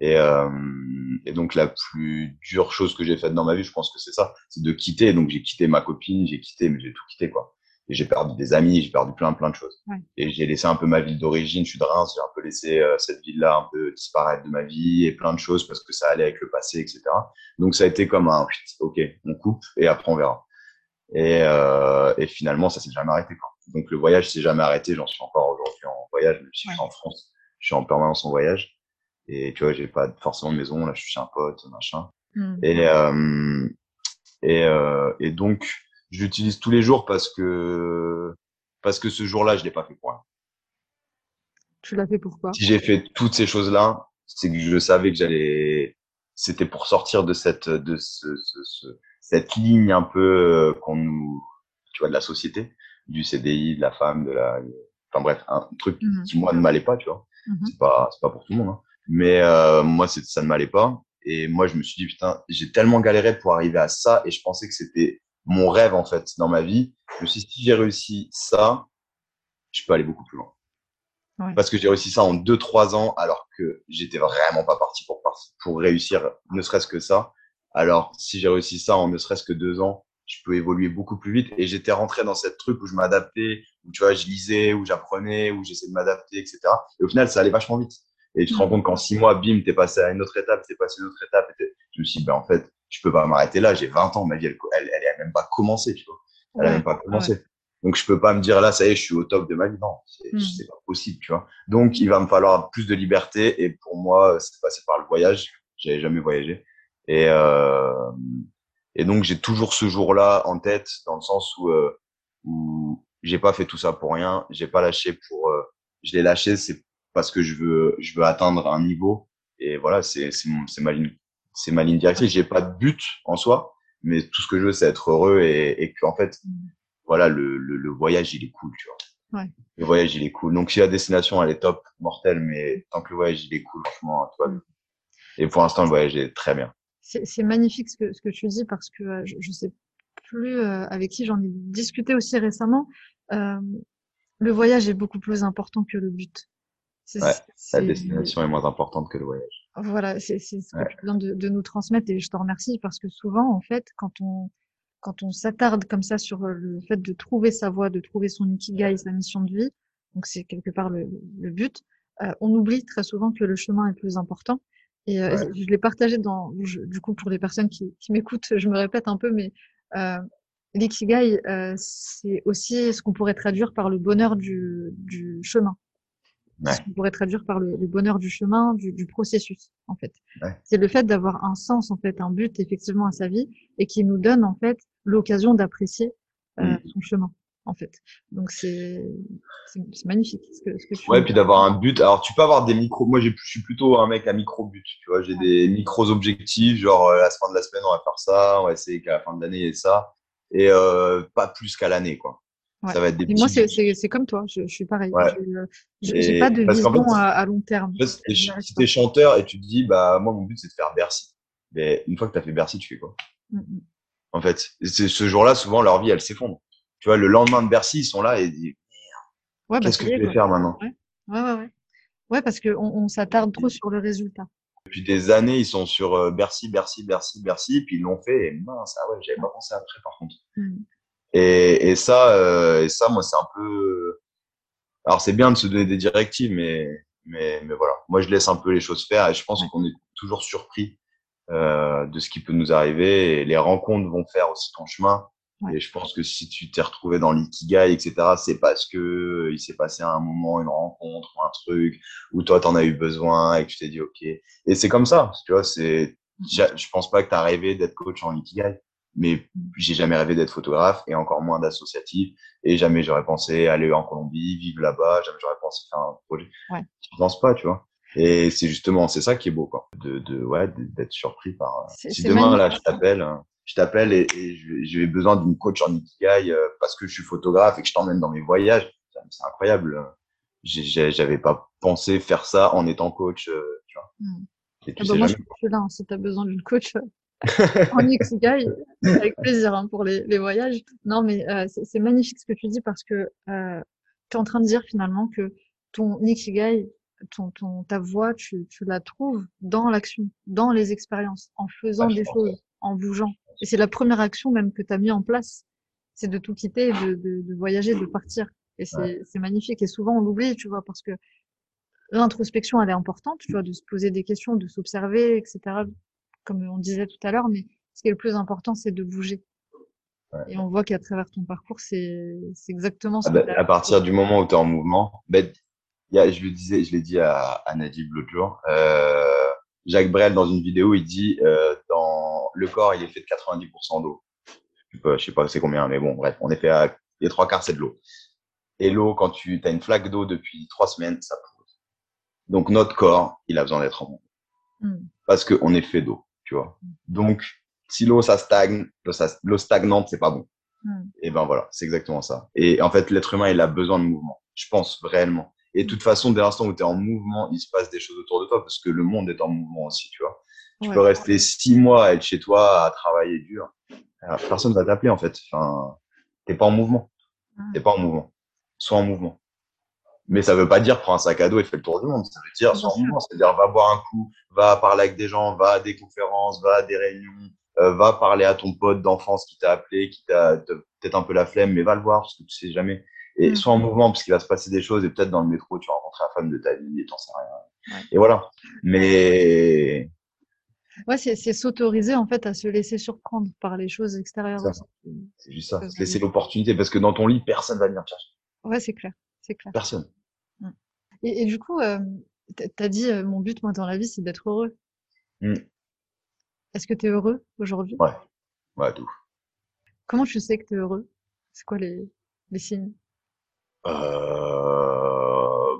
Et, euh, et donc la plus dure chose que j'ai faite dans ma vie, je pense que c'est ça, c'est de quitter. Donc j'ai quitté ma copine, j'ai quitté, mais j'ai tout quitté quoi et j'ai perdu des amis, j'ai perdu plein plein de choses. Ouais. Et j'ai laissé un peu ma ville d'origine, je suis de Reims, j'ai un peu laissé euh, cette ville-là un peu disparaître de ma vie et plein de choses parce que ça allait avec le passé, etc. Donc ça a été comme un, ok, on coupe et après on verra. Et, euh, et finalement ça s'est jamais arrêté. Quoi. Donc le voyage s'est jamais arrêté, j'en suis encore aujourd'hui en voyage, même si je suis en France, je suis en permanence en voyage. Et tu vois, j'ai pas forcément de maison. Là, je suis chez un pote, machin. Hmm. Et, euh, et, euh, et donc, je l'utilise tous les jours parce que, parce que ce jour-là, je l'ai pas fait pour rien. Tu l'as fait pourquoi? Si j'ai fait toutes ces choses-là, c'est que je savais que j'allais, c'était pour sortir de cette, de ce, ce, ce cette ligne un peu euh, qu'on nous, tu vois, de la société, du CDI, de la femme, de la, enfin bref, un truc Mhm. qui moi ne m'allait pas, tu vois. Mhm. C'est pas, c'est pas pour tout le monde, hein. mais euh, moi ça ne m'allait pas. Et moi je me suis dit putain, j'ai tellement galéré pour arriver à ça, et je pensais que c'était mon rêve en fait dans ma vie. Je me suis dit si j'ai réussi ça, je peux aller beaucoup plus loin. Ouais. Parce que j'ai réussi ça en deux trois ans, alors que j'étais vraiment pas parti pour pour réussir, ne serait-ce que ça. Alors si j'ai réussi ça en ne serait-ce que deux ans, je peux évoluer beaucoup plus vite. Et j'étais rentré dans cette truc où je m'adaptais, où tu vois, je lisais, où j'apprenais, où j'essayais de m'adapter, etc. Et au final, ça allait vachement vite. Et tu te rends compte qu'en six mois, bim, t'es passé à une autre étape, t'es passé à une autre étape. Et je me suis dit, ben, en fait, je peux pas m'arrêter là. J'ai 20 ans, ma vie, elle, elle, elle a même pas commencé, tu vois. Elle a Ouais. même pas commencé. Donc, je peux pas me dire là, ça y est, je suis au top de ma vie. Non, c'est Mm. c'est pas possible, tu vois. Donc, il va me falloir plus de liberté. Et pour moi, c'est passé par le voyage. J'avais jamais voyagé. Et, euh, et donc, j'ai toujours ce jour-là en tête, dans le sens où, euh, où j'ai pas fait tout ça pour rien. J'ai pas lâché pour, euh, je l'ai lâché, c'est parce que je veux, je veux atteindre un niveau. Et voilà, c'est, c'est ma ligne, c'est ma ligne directrice. J'ai pas de but en soi, mais tout ce que je veux, c'est être heureux et, et qu'en fait, Mm. voilà, le, le, le voyage, il est cool, tu vois. Ouais. Le voyage, il est cool. Donc, si la destination, elle est top, mortelle, mais tant que le voyage, il est cool, franchement, toi. Mm. Et pour l'instant, le voyage est très bien. C'est magnifique ce que, ce que tu dis parce que euh, je, je sais plus euh, avec qui j'en ai discuté aussi récemment. Euh, le voyage est beaucoup plus important que le but. Ouais, La destination est moins importante que le voyage. Voilà, c'est ce que Ouais. tu viens de, de nous transmettre et je te remercie parce que souvent, en fait, quand on, quand on s'attarde comme ça sur euh, le fait de trouver sa voie, de trouver son ikigai, sa mission de vie, donc c'est quelque part le, le but, euh, on oublie très souvent que le chemin est plus important. Et euh, Ouais. je l'ai partagé dans, je- du coup, pour les personnes qui, qui m'écoutent, je me répète un peu, mais euh, l'ikigai, euh, c'est aussi ce qu'on pourrait traduire par le bonheur du, du chemin. Ouais. Ce qu'on pourrait traduire par le, le bonheur du chemin, du, du processus, en fait. Ouais. C'est le fait d'avoir un sens, en fait, un but, effectivement, à sa vie et qui nous donne, en fait, l'occasion d'apprécier euh, Mm. son chemin, en fait. Donc, c'est magnifique ce que, ce que tu Ouais, puis d'avoir un but. Alors, tu peux avoir des micros. Moi, je suis plutôt un mec à micro-but. Tu vois, j'ai des micros-objectifs, genre euh, à la fin de la semaine, on va faire ça. On va essayer qu'à la fin de l'année, il y ait ça. Et euh, pas plus qu'à l'année, quoi. Ouais. Ça va être des Et moi, petits c'est comme toi, je, je suis pareil. Ouais. Je- J'ai Et pas de vision fait, à, à long terme. En fait, si pas. t'es chanteur et tu te dis, bah, moi, mon but, c'est de faire Bercy. Mais une fois que t'as fait Bercy, tu fais quoi? Mm, mm. En fait, ce jour-là, souvent, leur vie, elle s'effondre. Tu vois, le lendemain de Bercy, ils sont là et ils disent, Ouais, bah, qu'est-ce ça que je vais quoi. faire maintenant? Ouais, ouais, ouais. Ouais, parce qu'on on, s'attarde trop sur le résultat. Depuis des années, ils sont sur euh, Bercy, Bercy, Bercy, Bercy, puis ils l'ont fait, et mince, ah ouais, j'avais pas pensé après, par contre. Mm. Et, et ça, euh, et ça, moi, c'est un peu. Alors, c'est bien de se donner des directives, mais, mais, mais voilà. Moi, je laisse un peu les choses faire, et je pense qu'on est toujours surpris euh, de ce qui peut nous arriver. Et les rencontres vont faire aussi ton chemin. Ouais. Et je pense que si tu t'es retrouvé dans l'ikigai, etc., c'est parce que il s'est passé à un moment une rencontre ou un truc où toi t'en as eu besoin et que tu t'es dit ok. Et c'est comme ça, tu vois. C'est, j'a- je pense pas que t'as rêvé d'être coach en ikigai, mais j'ai jamais rêvé d'être photographe et encore moins d'associatif. Et jamais j'aurais pensé aller en Colombie, vivre là-bas. Jamais j'aurais pensé faire un projet. Ouais. Je pense pas, tu vois. Et c'est justement, c'est ça qui est beau, quoi. De, de, ouais, d'être surpris par. C'est Si demain, là, je t'appelle, hein, je t'appelle et, et j'ai besoin d'une coach en Ikigai euh, parce que je suis photographe et que je t'emmène dans mes voyages. C'est incroyable. J'ai- J'avais pas pensé faire ça en étant coach, euh, tu vois. Mm. Et tu Ah bah, moi, je jamais. je suis là, hein, si tu as besoin d'une coach euh, en Ikigai, avec plaisir hein, pour les, les voyages. Non, mais euh, c'est magnifique ce que tu dis parce que euh, tu es en train de dire finalement que ton Ikigai, ton, ton, ta voix, tu, tu la trouves dans l'action, dans les expériences, en faisant Ouais, des choses, en bougeant. Et c'est la première action même que tu as mis en place, c'est de tout quitter, de, de, de voyager, de partir. Et c'est c'est magnifique. Et souvent, on l'oublie, tu vois, parce que l'introspection, elle est importante, tu vois, de se poser des questions, de s'observer, etc., comme on disait tout à l'heure, mais ce qui est le plus important, c'est de bouger. Ouais. Et on voit qu'à travers ton parcours, c'est exactement ce Ah bah, à partir du moment où tu es en mouvement, ben, y a, je le disais, je l'ai dit à, à Najib l'autre jour. Euh, Jacques Brel, dans une vidéo, il dit euh, dans le corps, il est fait de 90% d'eau. Je sais pas, je sais pas c'est combien, mais bon, bref, on est fait à les trois quarts, c'est de l'eau. Et l'eau, quand tu as une flaque d'eau depuis trois semaines, ça pose. Donc notre corps, il a besoin d'être en mouvement. Mm. Parce qu'on est fait d'eau, tu vois. Donc, si l'eau, ça stagne, l'eau ça- l'eau stagnante, c'est pas bon. Mm. Et ben voilà, c'est exactement ça. Et en fait, l'être humain, il a besoin de mouvement. Je pense réellement. Et de toute façon, dès l'instant où tu es en mouvement, il se passe des choses autour de toi parce que le monde est en mouvement aussi, tu vois. Tu Ouais. peux rester six mois à être chez toi, à travailler dur. Euh, Personne va t'appeler, en fait. Enfin, t'es pas en mouvement. Mm. T'es pas en mouvement. Sois en mouvement. Mais ça veut pas dire prends un sac à dos et fais le tour du monde. Ça veut dire Bien sois en sûr. mouvement. C'est-à-dire va boire un coup, va parler avec des gens, va à des conférences, va à des réunions, euh, va parler à ton pote d'enfance qui t'a appelé, qui t'a peut-être un peu la flemme, mais va le voir parce que tu sais jamais. Et Mm. sois en mouvement parce qu'il va se passer des choses et peut-être dans le métro tu vas rencontrer la femme de ta vie et t'en sais rien. Ouais. Et voilà. Mais Ouais, c'est s'autoriser en fait à se laisser surprendre par les choses extérieures. C'est juste ça. Se laisser l'opportunité parce que dans ton lit personne va venir te chercher. Ouais, c'est clair, c'est clair. Personne. Et, et du coup, euh, t- t'as dit euh, mon but moi dans la vie, c'est d'être heureux. Mm. Est-ce que tu es heureux aujourd'hui? Ouais. Ouais, tout. Comment tu sais que tu es heureux? C'est quoi les, les signes? Euh,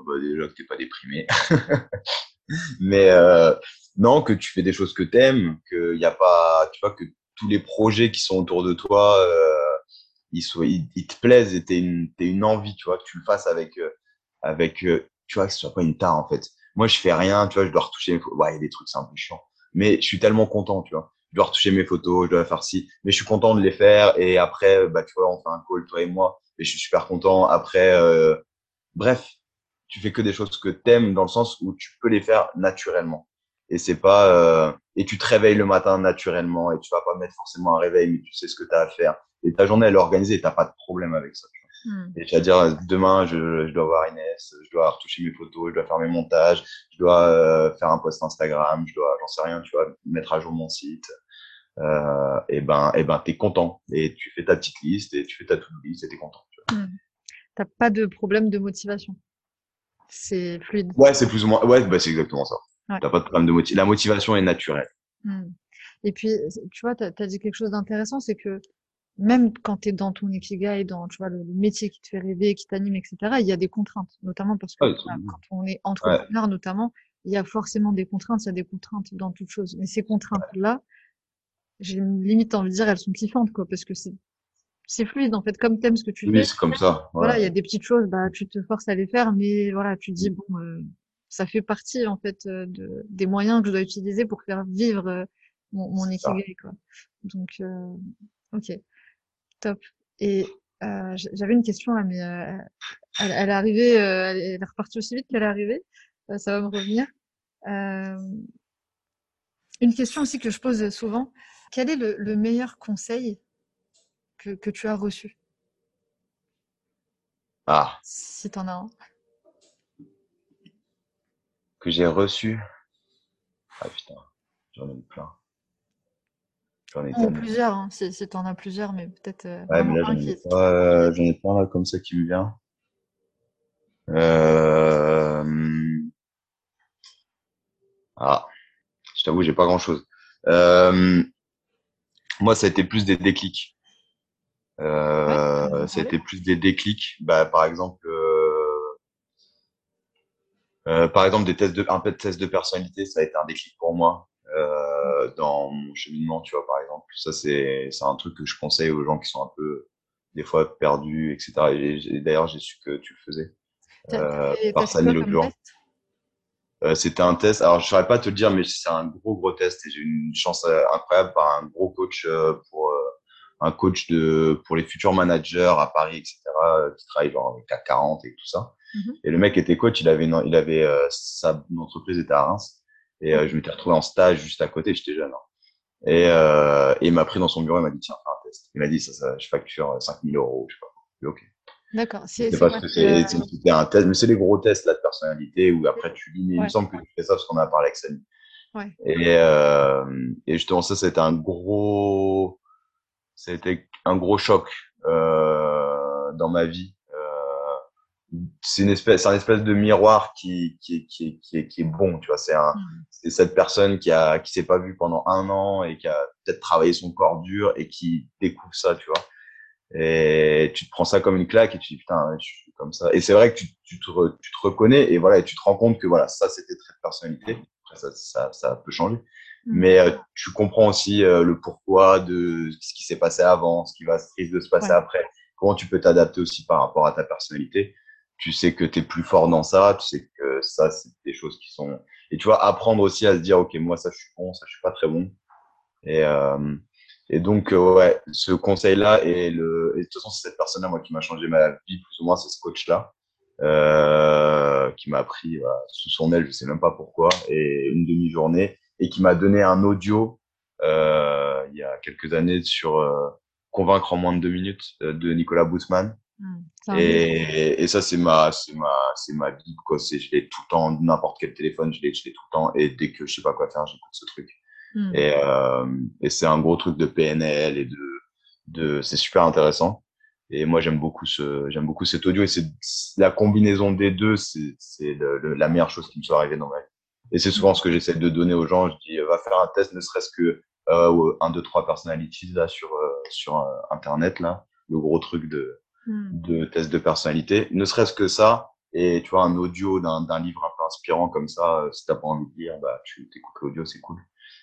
bah déjà que t'es pas déprimé. Mais euh, non, que tu fais des choses que t'aimes, que y a pas, tu vois, que tous les projets qui sont autour de toi, euh, ils soient, ils, ils te plaisent et t'es une, t'es une envie, tu vois, que tu le fasses avec, avec, tu vois, que ce soit pas une tare en fait. Moi, je fais rien, tu vois, je dois retoucher mes photos. Ouais, il y a des trucs, c'est un peu chiant. Mais je suis tellement content, tu vois. Je dois retoucher mes photos, je dois faire ci, mais je suis content de les faire. Et après, bah, tu vois, on fait un call, toi et moi, et je suis super content. Après, euh, bref, tu fais que des choses que t'aimes dans le sens où tu peux les faire naturellement. Et c'est pas euh, et tu te réveilles le matin naturellement et tu vas pas mettre forcément un réveil, mais tu sais ce que tu as à faire. Et ta journée elle est organisée t'as pas de problème avec ça. tu vois. Hmm. Et tu vas dire demain je, je dois voir Inès, je dois retoucher mes photos, je dois faire mes montages, je dois euh, faire un post Instagram, je dois j'en sais rien, tu vois, mettre à jour mon site. Euh, et ben et ben t'es content et tu fais ta petite liste et tu fais ta to-do list et t'es content. tu vois. T'as pas de problème de motivation. C'est fluide. Ouais, c'est plus ou moins ouais, bah c'est exactement ça. Ouais. T'as pas de problème de motivation. La motivation est naturelle. Hmm. Et puis, tu vois, tu as, dit quelque chose d'intéressant, c'est que même quand tu es dans ton ikigai, dans tu vois, le, métier qui te fait rêver, qui t'anime, etc., il y a des contraintes, notamment parce que Ouais, c'est- quand on est entrepreneur, notamment, il y a forcément des contraintes, il y a des contraintes dans toute chose. Mais ces contraintes-là, j'ai limite envie de dire, elles sont kiffantes, quoi, parce que c'est c'est fluide, en fait, comme t'aimes ce que tu Oui, fais. c'est comme ça. Voilà, il y a des petites choses, bah, tu te forces à les faire, mais voilà, tu dis, bon, euh, ça fait partie, en fait, euh, de, des moyens que je dois utiliser pour faire vivre euh, mon, mon ikigai, quoi. Donc, euh, ok, top. Et euh, j'avais une question là, mais euh, elle, elle est arrivée, euh, elle est repartie aussi vite qu'elle est arrivée. Ça va me revenir. Une question aussi que je pose souvent. Quel est le, le meilleur conseil que, que tu as reçu, Ah, si t'en as un? que j'ai reçu? Ah putain, j'en ai plein. J'en ai plusieurs, hein, si, si t'en as plusieurs, mais peut-être euh, Ouais, vraiment mais là, un j'en ai pas, euh, j'en ai là, comme ça qui me vient. Euh... Ah, je t'avoue, j'ai pas grand chose. Euh... Moi, ça a été plus des déclics. Euh, euh, ça a été plus des déclics. Bah, par exemple, euh, euh, par exemple, des tests de, un peu de test de personnalité, ça a été un déclic pour moi euh, dans mon cheminement, tu vois, par exemple. Ça, c'est, un truc que je conseille aux gens qui sont un peu, des fois, perdus, etc. Et, d'ailleurs, j'ai su que tu le faisais euh, par Sani test? Euh, c'était un test. Alors, je saurais pas te le dire, mais c'est un gros, gros test. Et j'ai eu une chance euh, incroyable par un gros coach euh, pour un coach de pour les futurs managers à Paris, etc. qui travaille genre avec CAC 40 et tout ça. Mhm. Et le mec était coach. Il avait une, il avait euh, sa entreprise était à Reims. Et euh, je m'étais retrouvé en stage juste à côté. J'étais jeune. hein. Et, euh, et il m'a pris dans son bureau. Il m'a dit tiens, fais un test. Il m'a dit ça, ça je facture 5000 euros. Je sais pas. J'ai dit, ok. D'accord. Je C'est sais c'est pas quoi? ce que euh, C'était un test, mais c'est les gros tests là de personnalité où après tu lis. Mais il me ouais, semble que tu fais ça parce qu'on a parlé avec Samy. ouais. Et, euh, et justement, ça, c'était un gros, c'était un gros choc euh, dans ma vie euh, c'est une espèce, c'est un espèce de miroir qui, qui, qui, qui, est, qui est bon, tu vois. C'est un, mm. c'est cette personne qui a, qui s'est pas vue pendant un an et qui a peut-être travaillé son corps dur et qui découvre ça, tu vois. Et tu te prends ça comme une claque et tu dis putain, je suis comme ça. Et c'est vrai que tu, tu, te tu te reconnais et voilà, et tu te rends compte que voilà, ça c'était très de personnalité. Après, ça, ça, ça peut changer. Mm. Mais euh, tu comprends aussi euh, le pourquoi de ce qui s'est passé avant, ce qui va risque de se passer après. Comment tu peux t'adapter aussi par rapport à ta personnalité tu sais que tu es plus fort dans ça, tu sais que ça, c'est des choses qui sont... Et tu vois, apprendre aussi à se dire, OK, moi, ça, je suis bon, ça, je suis pas très bon. Et, euh, et donc, euh, ouais, ce conseil-là, et, le... et de toute façon, c'est cette personne-là, moi, qui m'a changé ma vie, plus ou moins, c'est ce coach-là, euh, qui m'a pris sous son aile, je sais même pas pourquoi, et une demi-journée, et qui m'a donné un audio euh, il y a quelques années sur euh, Convaincre en moins de deux minutes de Nicolas Boutzmann. Mmh, et, et, ça, c'est ma, c'est ma, c'est ma quoi. C'est, je l'ai tout le temps, n'importe quel téléphone, je l'ai, je l'ai tout le temps. Et dès que je sais pas quoi faire, j'écoute ce truc. Mmh. Et, euh, et c'est un gros truc de PNL et de, de, c'est super intéressant. Et moi, j'aime beaucoup ce, j'aime beaucoup cet audio et c'est la combinaison des deux, c'est, c'est la meilleure chose qui me soit arrivée dans ma vie. Et c'est souvent ce que j'essaie de donner aux gens. Je dis, va faire un test, ne serait-ce que euh, un, deux, trois personalities là sur euh, sur euh, internet là, le gros truc de. De tests de personnalité, ne serait-ce que ça, et tu vois, un audio d'un livre un peu inspirant comme ça, euh, si t'as pas envie de lire, bah, tu écoutes l'audio, c'est cool.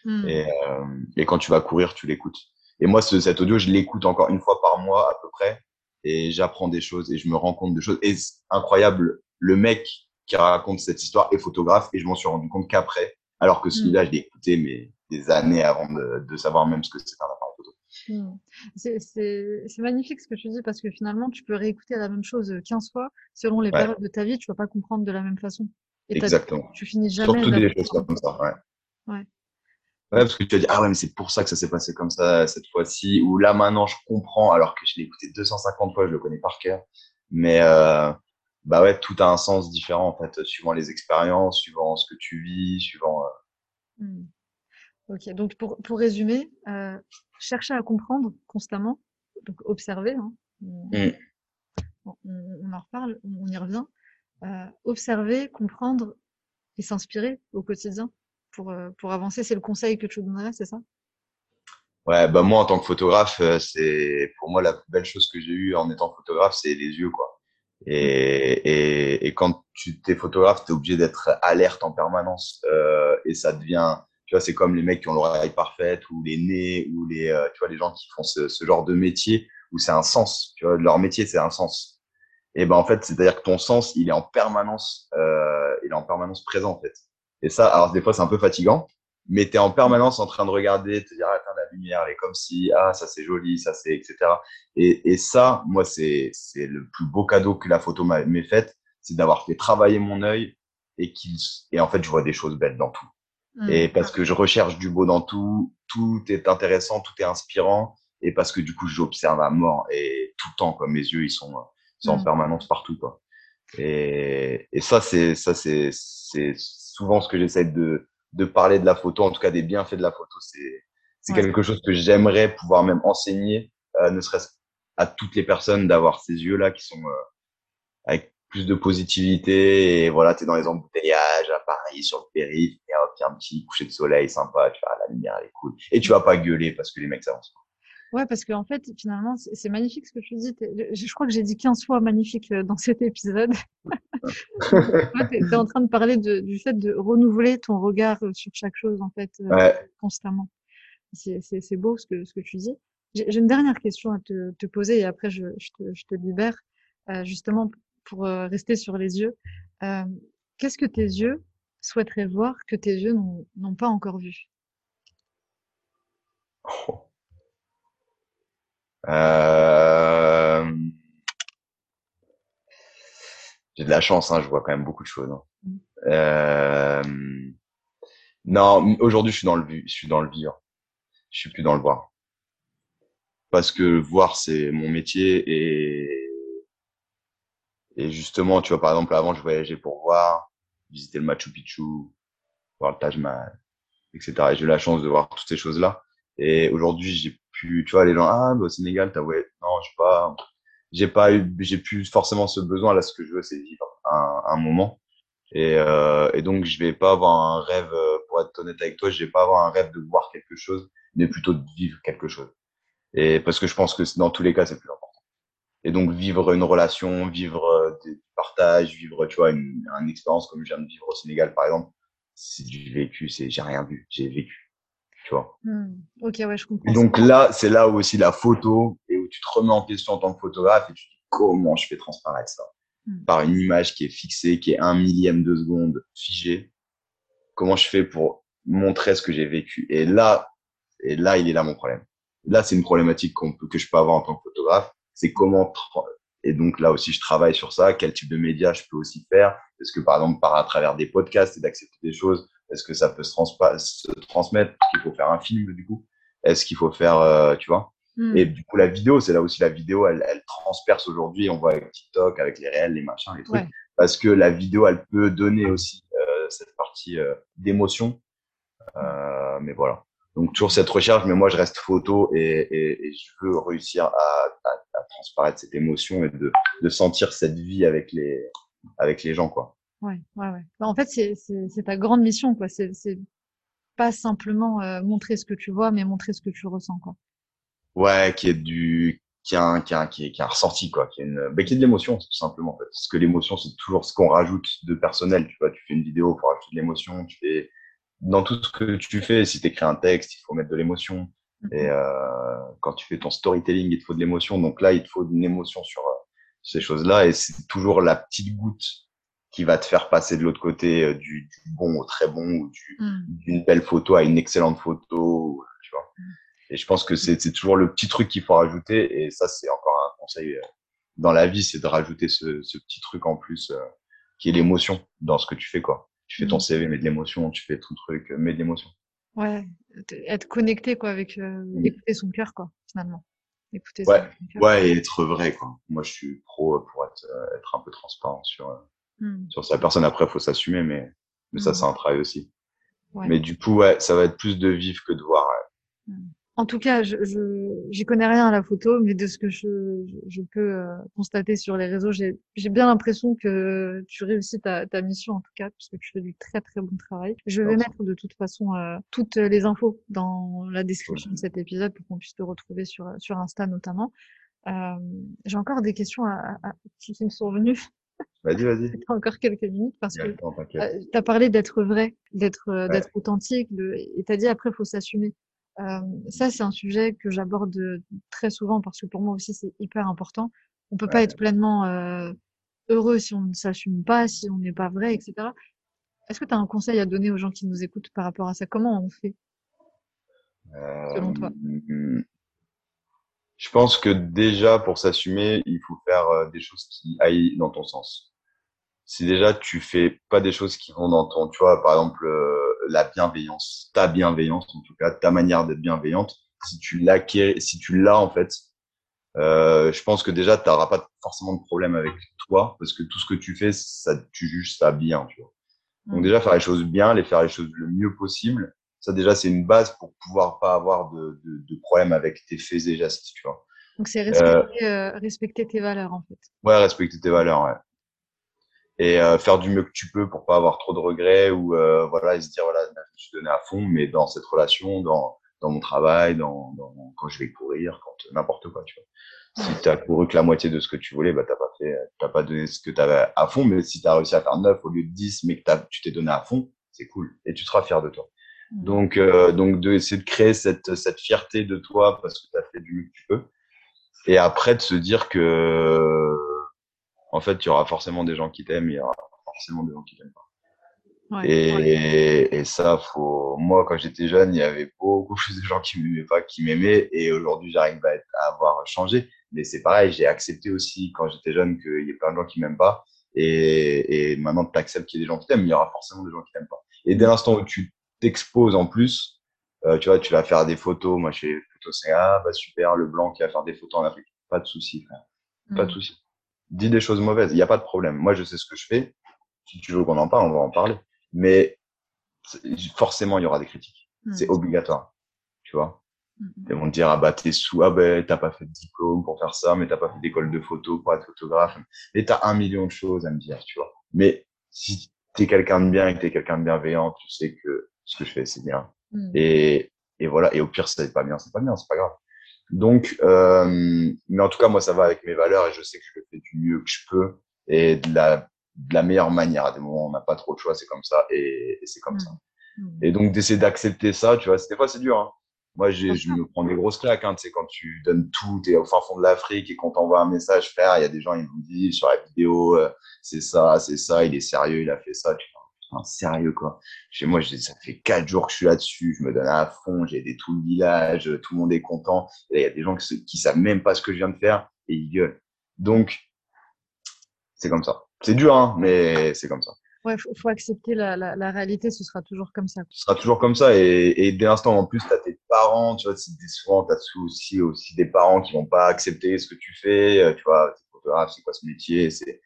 Hmm. Et, euh, et quand tu vas courir, tu l'écoutes. Et moi, ce, cet audio, je l'écoute encore une fois par mois à peu près, et j'apprends des choses, et je me rends compte de choses. Et c'est incroyable, le mec qui raconte cette histoire est photographe, et je m'en suis rendu compte qu'après, alors que celui-là, hmm. je l'ai écouté, mais des années avant de, de savoir même ce que c'est un. Mmh. C'est magnifique ce que tu dis parce que finalement, tu peux réécouter la même chose 15 fois selon les périodes de ta vie, tu vas pas comprendre de la même façon. Exactement. Tu finis jamais. Surtout des choses comme ça, ouais. Ouais. ouais. parce que tu vas dire, ah ouais, mais c'est pour ça que ça s'est passé comme ça cette fois-ci, ou là maintenant je comprends, alors que je l'ai écouté 250 fois, je le connais par cœur. Mais euh, bah ouais, tout a un sens différent en fait, suivant les expériences, suivant ce que tu vis, suivant. Euh... Mmh. Ok, donc pour, pour résumer, euh, chercher à comprendre constamment, donc observer, hein, mm. on, on, en reparle, on, y revient, euh, observer, comprendre et s'inspirer au quotidien pour, euh, pour avancer. C'est le conseil que tu donnerais, c'est ça? Ouais, bah moi en tant que photographe, euh, c'est pour moi la plus belle chose que j'ai eue en étant photographe, c'est les yeux quoi. Et, et, et quand tu t'es photographe, tu es obligé d'être alerte en permanence euh, et ça devient tu vois, c'est comme les mecs qui ont l'oreille parfaite ou les nez ou les, euh, tu vois, les gens qui font ce, ce genre de métier où c'est un sens. Tu vois, leur métier, c'est un sens. Et ben en fait, c'est-à-dire que ton sens, il est en permanence, euh, il est en permanence présent en fait. Et ça, alors des fois, c'est un peu fatigant, mais tu es en permanence en train de regarder, te dire, attends, la lumière, elle est comme si, ah, ça c'est joli, ça c'est, etc. Et, et ça, moi, c'est, c'est le plus beau cadeau que la photo m'ait fait, c'est d'avoir fait travailler mon œil et qu'il, et en fait, je vois des choses belles dans tout. Mm. Et parce que je recherche du beau dans tout, tout est intéressant, tout est inspirant. Et parce que du coup, j'observe à mort et tout le temps, quoi. Mes yeux, ils sont, sont en mm. permanence partout, quoi. Et, et ça, c'est, ça, c'est, c'est souvent ce que j'essaie de, de parler de la photo, en tout cas des bienfaits de la photo. C'est, c'est quelque chose que j'aimerais pouvoir même enseigner, euh, ne serait-ce à toutes les personnes d'avoir ces yeux-là qui sont euh, avec plus de positivité et voilà, tu es dans les embouteillages à Paris, sur le périph, et hop, y a un petit coucher de soleil sympa, tu vois, la lumière elle est cool. Et tu vas pas gueuler parce que les mecs s'avancent. Ouais, parce qu'en fait, finalement, c'est magnifique ce que tu dis. Je crois que j'ai dit 15 fois magnifique euh, dans cet épisode. tu es, en train de parler de, du fait de renouveler ton regard euh, sur chaque chose, en fait, euh, ouais. constamment. C'est beau ce que, ce que tu dis. J'ai une dernière question à te, te, poser et après je, je, te, je te libère. Euh, justement, pour euh, rester sur les yeux, euh, qu'est-ce que tes yeux souhaiteraient voir que tes yeux n'ont pas encore vu oh. euh... J'ai de la chance, hein, je vois quand même beaucoup de choses. Hein. Mmh. Euh... Non, aujourd'hui je suis dans le je suis dans le vivre. Je suis plus dans le voir. Parce que voir c'est mon métier et et justement, tu vois, par exemple, avant, je voyageais pour voir, visiter le Machu Picchu, voir le Taj Mahal, etc. Et j'ai eu la chance de voir toutes ces choses-là. Et aujourd'hui, j'ai pu, tu vois, les gens, ah, bah, au Sénégal, t'as, ouais, non, je sais pas. j'ai pas eu, j'ai plus forcément ce besoin. Là, ce que je veux, c'est vivre un, un moment. Et, euh, et, donc, je vais pas avoir un rêve, euh, pour être honnête avec toi, je vais pas avoir un rêve de voir quelque chose, mais plutôt de vivre quelque chose. Et parce que je pense que dans tous les cas, c'est plus important. Et donc, vivre une relation, vivre des partages, vivre, tu vois, une, une expérience comme je viens de vivre au Sénégal, par exemple, c'est du vécu, c'est j'ai rien vu, j'ai vécu. Tu vois. Mmh. Ok, ouais, je comprends. Et donc là, c'est là où aussi la photo et où tu te remets en question en tant que photographe et tu te dis comment je fais transparaître ça? Mmh. par une image qui est fixée, qui est un millième de seconde figée. Comment je fais pour montrer ce que j'ai vécu? Et là, et là, il est là mon problème. Là, c'est une problématique qu'on peut, que je peux avoir en tant que photographe. C'est comment et donc là aussi, je travaille sur ça. Quel type de médias je peux aussi faire? Est-ce que par exemple, par à travers des podcasts et d'accepter des choses, est-ce que ça peut se, se transmettre? Est-ce qu'il faut faire un film du coup? Est-ce qu'il faut faire, euh, tu vois? Mm. Et du coup, la vidéo, c'est là aussi la vidéo, elle, elle transperce aujourd'hui. On voit avec TikTok, avec les réels, les machins, les trucs, ouais. parce que la vidéo, elle peut donner aussi euh, cette partie euh, d'émotion. Mais voilà. Donc toujours cette recherche, mais moi je reste photo et, et, et je veux réussir à, à, à, transparaître cette émotion et de, de sentir cette vie avec les avec les gens quoi. Ouais, ouais, ouais. Bah, en fait, c'est ta grande mission, quoi. C'est pas simplement euh, montrer ce que tu vois, mais montrer ce que tu ressens, quoi. Ouais, qui est du, qui a un, qui a qui est, qui a un ressenti, quoi. Qui est une, bah, qui est de l'émotion, tout simplement, en fait. Parce que l'émotion, c'est toujours ce qu'on rajoute de personnel. Tu vois, tu fais une vidéo pour rajouter de l'émotion. Tu fais, dans tout ce que tu fais, si tu écris un texte, il faut mettre de l'émotion. Et euh, quand tu fais ton storytelling, il te faut de l'émotion. Donc là, il te faut une émotion sur euh, ces choses-là. Et c'est toujours la petite goutte qui va te faire passer de l'autre côté euh, du, du, bon au très bon ou mm. d'une belle photo à une excellente photo, tu vois. Mm. Et je pense que c'est toujours le petit truc qu'il faut rajouter. Et ça, c'est encore un conseil euh, dans la vie, c'est de rajouter ce, ce, petit truc en plus euh, qui est l'émotion dans ce que tu fais, quoi. Tu fais ton mm. CV, mets de l'émotion. Tu fais ton truc, mets de l'émotion. Ouais, être connecté, quoi, avec euh, écouter son cœur, quoi, finalement. Écouter ouais, son ouais, et être vrai, quoi. Moi, je suis pro pour être, être un peu transparent sur Mmh. Sur sa personne, après, faut s'assumer, mais, mais ça, c'est un travail aussi. Ouais. Mais du coup, ouais, ça va être plus de vivre que de voir. Ouais. En tout cas, je j'y connais rien à la photo, mais de ce que je, je peux euh, constater sur les réseaux, j'ai bien l'impression que tu réussis ta, ta mission en tout cas, puisque tu fais du très très bon travail. Je vais mettre de toute façon euh, toutes les infos dans la description de cet épisode pour qu'on puisse te retrouver sur sur Insta notamment. Euh, j'ai encore des questions à, à, qui me sont venues. Vas-y, vas-y. encore quelques minutes parce que euh, tu as parlé d'être vrai, d'être euh, d'être authentique, de, et tu as dit après il faut s'assumer. Euh, ça, c'est un sujet que j'aborde très souvent parce que pour moi aussi, c'est hyper important. On peut ouais. pas être pleinement euh, heureux si on ne s'assume pas, si on n'est pas vrai, etc. Est-ce que tu as un conseil à donner aux gens qui nous écoutent par rapport à ça? Comment on fait? Selon toi Je pense que déjà, pour s'assumer, il faut faire des choses qui aillent dans ton sens si déjà tu fais pas des choses qui vont dans ton, tu vois, par exemple, euh, la bienveillance, ta bienveillance en tout cas, ta manière d'être bienveillante, si tu l'acquiers, si tu l'as en fait, euh, je pense que déjà tu n'auras pas forcément de problème avec toi parce que tout ce que tu fais, ça, tu juges ça bien, tu vois. Donc mmh. déjà faire les choses bien, les faire les choses le mieux possible, ça déjà c'est une base pour pouvoir pas avoir de, de, de problème avec tes faits et gestes, tu vois. Donc c'est respecter, euh, euh, respecter tes valeurs en fait. Ouais, respecter tes valeurs, ouais et euh, faire du mieux que tu peux pour pas avoir trop de regrets ou euh, voilà et se dire voilà je suis donné à fond mais dans cette relation dans dans mon travail dans, dans quand je vais courir quand n'importe quoi tu vois. Si tu as couru que la moitié de ce que tu voulais bah t'as pas fait t'as pas donné ce que tu avais à fond mais si tu as réussi à faire 9 au lieu de 10 mais que as, tu t'es donné à fond c'est cool et tu seras fier de toi. Mmh. donc euh, donc de essayer de créer cette cette fierté de toi parce que tu as fait du mieux que tu peux et après de se dire que en fait, il y aura forcément des gens qui t'aiment, il y aura forcément des gens qui t'aiment pas. Ouais, et, ouais. et, ça, faut. Moi, quand j'étais jeune, il y avait beaucoup plus de gens qui m'aimaient pas, qui m'aimaient, et aujourd'hui, j'arrive à, être, à avoir changé. Mais c'est pareil, j'ai accepté aussi quand j'étais jeune qu'il y ait plein de gens qui m'aiment pas, et, et maintenant tu acceptes qu'il y ait des gens qui t'aiment, il y aura forcément des gens qui t'aiment pas. Et dès l'instant où tu t'exposes en plus, euh, tu vois, tu vas faire des photos. Moi, je fais photos, c'est ah bah super, le blanc qui va faire des photos en Afrique. Pas de souci, frère. Pas de mmh. souci dis des choses mauvaises, il n'y a pas de problème. Moi, je sais ce que je fais. Si tu veux qu'on en parle, on va en parler. Mais forcément, il y aura des critiques. Mmh. C'est obligatoire. Tu vois? Ils vont te dire, ah bah, t'es sous, ah ben, t'as pas fait de diplôme pour faire ça, mais t'as pas fait d'école de photo pour être photographe. Et t'as un million de choses à me dire, tu vois. Mais si t'es quelqu'un de bien et que t'es quelqu'un de bienveillant, tu sais que ce que je fais, c'est bien. Mm. Et, et voilà. Et au pire, si c'est pas bien, c'est pas bien, c'est pas grave. Donc, euh, mais en tout cas, moi, ça va avec mes valeurs et je sais que je le fais du mieux que je peux et de la, de la meilleure manière. À des moments, on n'a pas trop de choix, c'est comme ça et, et c'est comme mm. ça. Et donc, d'essayer d'accepter ça, tu vois, des fois, c'est dur. Hein. Moi, je me prends des grosses claques. Hein, tu sais, quand tu donnes tout, tu es au fin fond de l'Afrique et quand t'envoies un message faire, il y a des gens, ils me disent sur la vidéo, euh, c'est ça, c'est ça, il est sérieux, il a fait ça. Tu putain, sérieux, quoi. Chez moi, ça fait quatre jours que je suis là-dessus, je me donne à fond, j'ai aidé tout le village, tout le monde est content. il y a des gens qui, savent même pas ce que je viens de faire et ils gueulent. Donc, c'est comme ça. C'est dur, hein, mais c'est comme ça. Ouais, faut, faut accepter la, la, la, réalité, ce sera toujours comme ça. Ce sera toujours comme ça. Et, et dès l'instant, en plus, tu as tes parents, tu vois, souvent, tu as aussi, aussi des parents qui vont pas accepter ce que tu fais. Euh, tu vois, c'est quoi ce métier C'est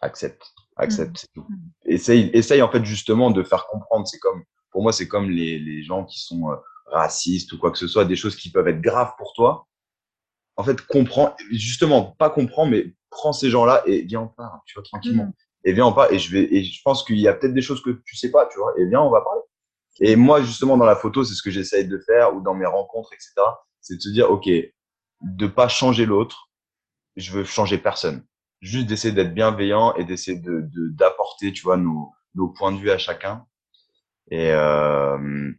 accepte, accepte, mmh. Mmh. Essaye, essaye, en fait, justement, de faire comprendre. C'est comme, pour moi, c'est comme les, les gens qui sont euh, racistes ou quoi que ce soit, des choses qui peuvent être graves pour toi. En fait, comprends, justement, pas comprends, mais prends ces gens-là et viens en parler, tu vois, tranquillement. Mmh et viens, on parle. Et je vais, et je pense qu'il y a peut-être des choses que tu sais pas, tu vois. Et viens, on va parler. Et moi, justement, dans la photo, c'est ce que j'essaye de faire ou dans mes rencontres, etc. C'est de se dire, OK, de pas changer l'autre. Je veux changer personne. Juste d'essayer d'être bienveillant et d'essayer de, d'apporter, tu vois, nos, nos points de vue à chacun. Et, euh,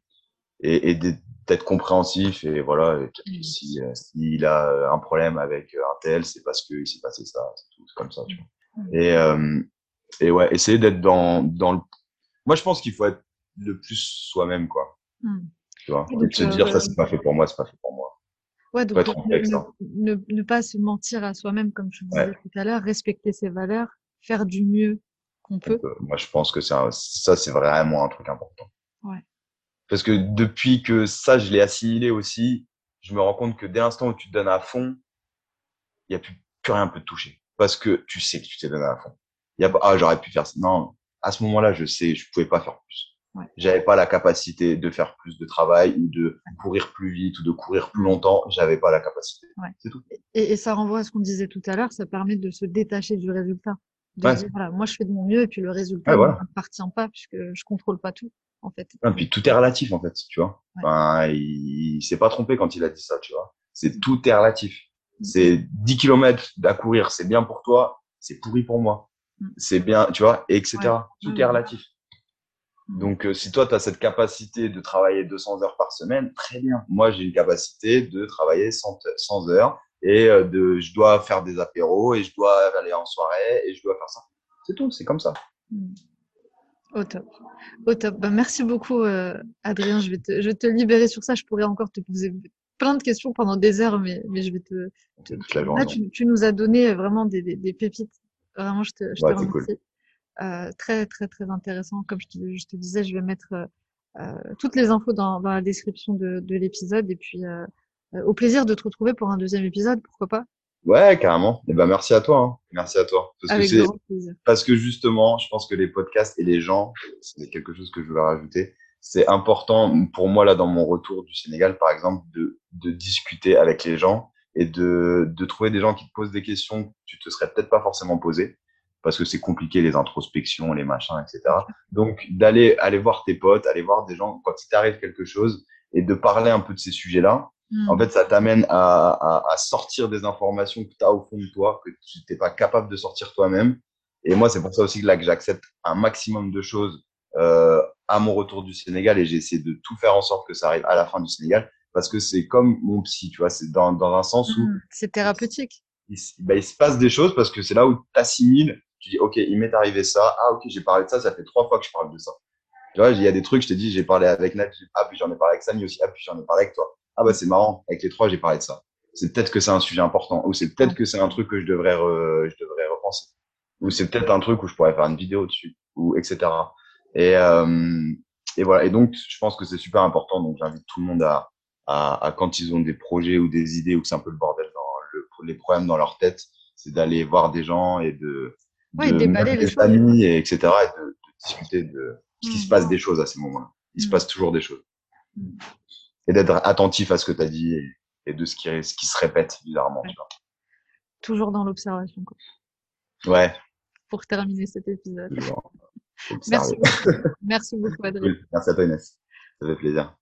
et, et d'être compréhensif et voilà et si euh, s'il a un problème avec un tel c'est parce que il s'est passé ça c'est tout comme ça tu vois et euh, et ouais, essayer d'être dans, dans le. Moi, je pense qu'il faut être le plus soi-même, quoi. Hmm. Tu vois, et, de se dire, ça, euh, c'est pas fait pour moi, c'est pas fait pour moi. Ouais, donc ne, ne, pas se mentir à soi-même, comme je disais tout à l'heure, respecter ses valeurs, faire du mieux qu'on peut. moi, je pense que ça, ça c'est vraiment un truc important. Ouais. Parce que depuis que ça, je l'ai assimilé aussi, je me rends compte que dès l'instant où tu te donnes à fond, il n'y a plus, plus rien peut te toucher. Parce que tu sais que tu t'es donné à fond y a, ah, j'aurais pu faire ça. Non, à ce moment-là, je sais, je pouvais pas faire plus. Ouais. J'avais pas la capacité de faire plus de travail ou de courir plus vite ou de courir plus longtemps. J'avais pas la capacité. Ouais. C'est tout. Et, et, ça renvoie à ce qu'on disait tout à l'heure. Ça permet de se détacher du résultat. De dire, voilà, moi, je fais de mon mieux et puis le résultat ne m'appartient pas puisque je contrôle pas tout, en fait. Et puis tout est relatif, en fait, tu vois. Enfin, il, il s'est pas trompé quand il a dit ça, tu vois. C'est mm. tout est relatif. Mm. C'est 10 km à courir, c'est bien pour toi, c'est pourri pour moi. Mm. c'est bien, tu vois, etc. Tout est relatif. Mm. Donc, euh, si toi, tu as cette capacité de travailler 200 heures par semaine, très bien. Moi, j'ai une capacité de travailler 100, 100 heures et euh, de, je dois faire des apéros et je dois aller en soirée et je dois faire ça. C'est tout, c'est comme ça. Mm. Au top. Au top. Ben, merci beaucoup, euh, Adrien. Je vais, te, je vais te libérer sur ça. Je pourrais encore te poser plein de questions pendant des heures, mais, mais je vais te. Là, tu, tu, nous as donné vraiment des, des, des pépites Vraiment, je te, je te remercie. Euh, très, très, très intéressant. Comme je te, je te disais, je vais mettre euh, euh toutes les infos dans, dans la description de, de l'épisode. Et puis, euh, au plaisir de te retrouver pour un deuxième épisode, pourquoi pas? Ouais, carrément. Et eh ben, merci à toi. Hein. Merci à toi. Parce Avec que, plaisir. parce que justement, je pense que les podcasts et les gens, c'est quelque chose que je voulais rajouter. C'est important pour moi, là, dans mon retour du Sénégal, par exemple, de, de discuter avec les gens et de, de trouver des gens qui te posent des questions que tu te serais peut-être pas forcément posées parce que c'est compliqué les introspections, les machins, etc. Donc d'aller aller voir tes potes, aller voir des gens quand il t'arrive quelque chose et de parler un peu de ces sujets-là. En hmm. fait, ça t'amène à, à, à, sortir des informations que tu as au fond de toi, que tu n'es pas capable de sortir toi-même. Et moi, c'est pour ça aussi que là que j'accepte un maximum de choses euh, à mon retour du Sénégal et j'essaie de tout faire en sorte que ça arrive à la fin du Sénégal parce que c'est comme mon psy, tu vois, c'est dans, dans un sens où... Mmh, c'est thérapeutique. Il, bah, il, se passe des choses parce que c'est là où tu assimiles, tu dis, OK, il m'est arrivé ça, ah OK, j'ai parlé de ça, ça fait trois fois que je parle de ça. Tu vois, il y a des trucs, je t'ai dit, j'ai parlé avec Nat, ah puis j'en ai parlé avec Samy aussi, ah puis j'en ai parlé avec toi. Ah bah c'est marrant, avec les trois, j'ai parlé de ça. C'est peut-être que c'est un sujet important, ou c'est peut-être que c'est un truc que je devrais, je devrais repenser. Ou c'est peut-être un truc où je pourrais faire une vidéo dessus, ou etc. Et, euh, et voilà. Et donc, je pense que c'est super important. Donc, j'invite tout le monde à, à, quand ils ont des projets ou des idées ou que c'est un peu le bordel dans le, les problèmes dans leur tête, c'est d'aller voir des gens et de, ouais, déballer les familles, et etc. et de, discuter de ce qui se passe mmh. des choses à ces moments-là. Il se mmh. passe toujours des choses. Mmh. et d'être attentif à ce que tu as dit et, de ce qui, ce qui se répète bizarrement. Tu vois. Toujours dans l'observation. Ouais. Pour terminer cet épisode. Merci beaucoup. Merci beaucoup, Adrien. Merci à toi, Inès. Ça fait plaisir.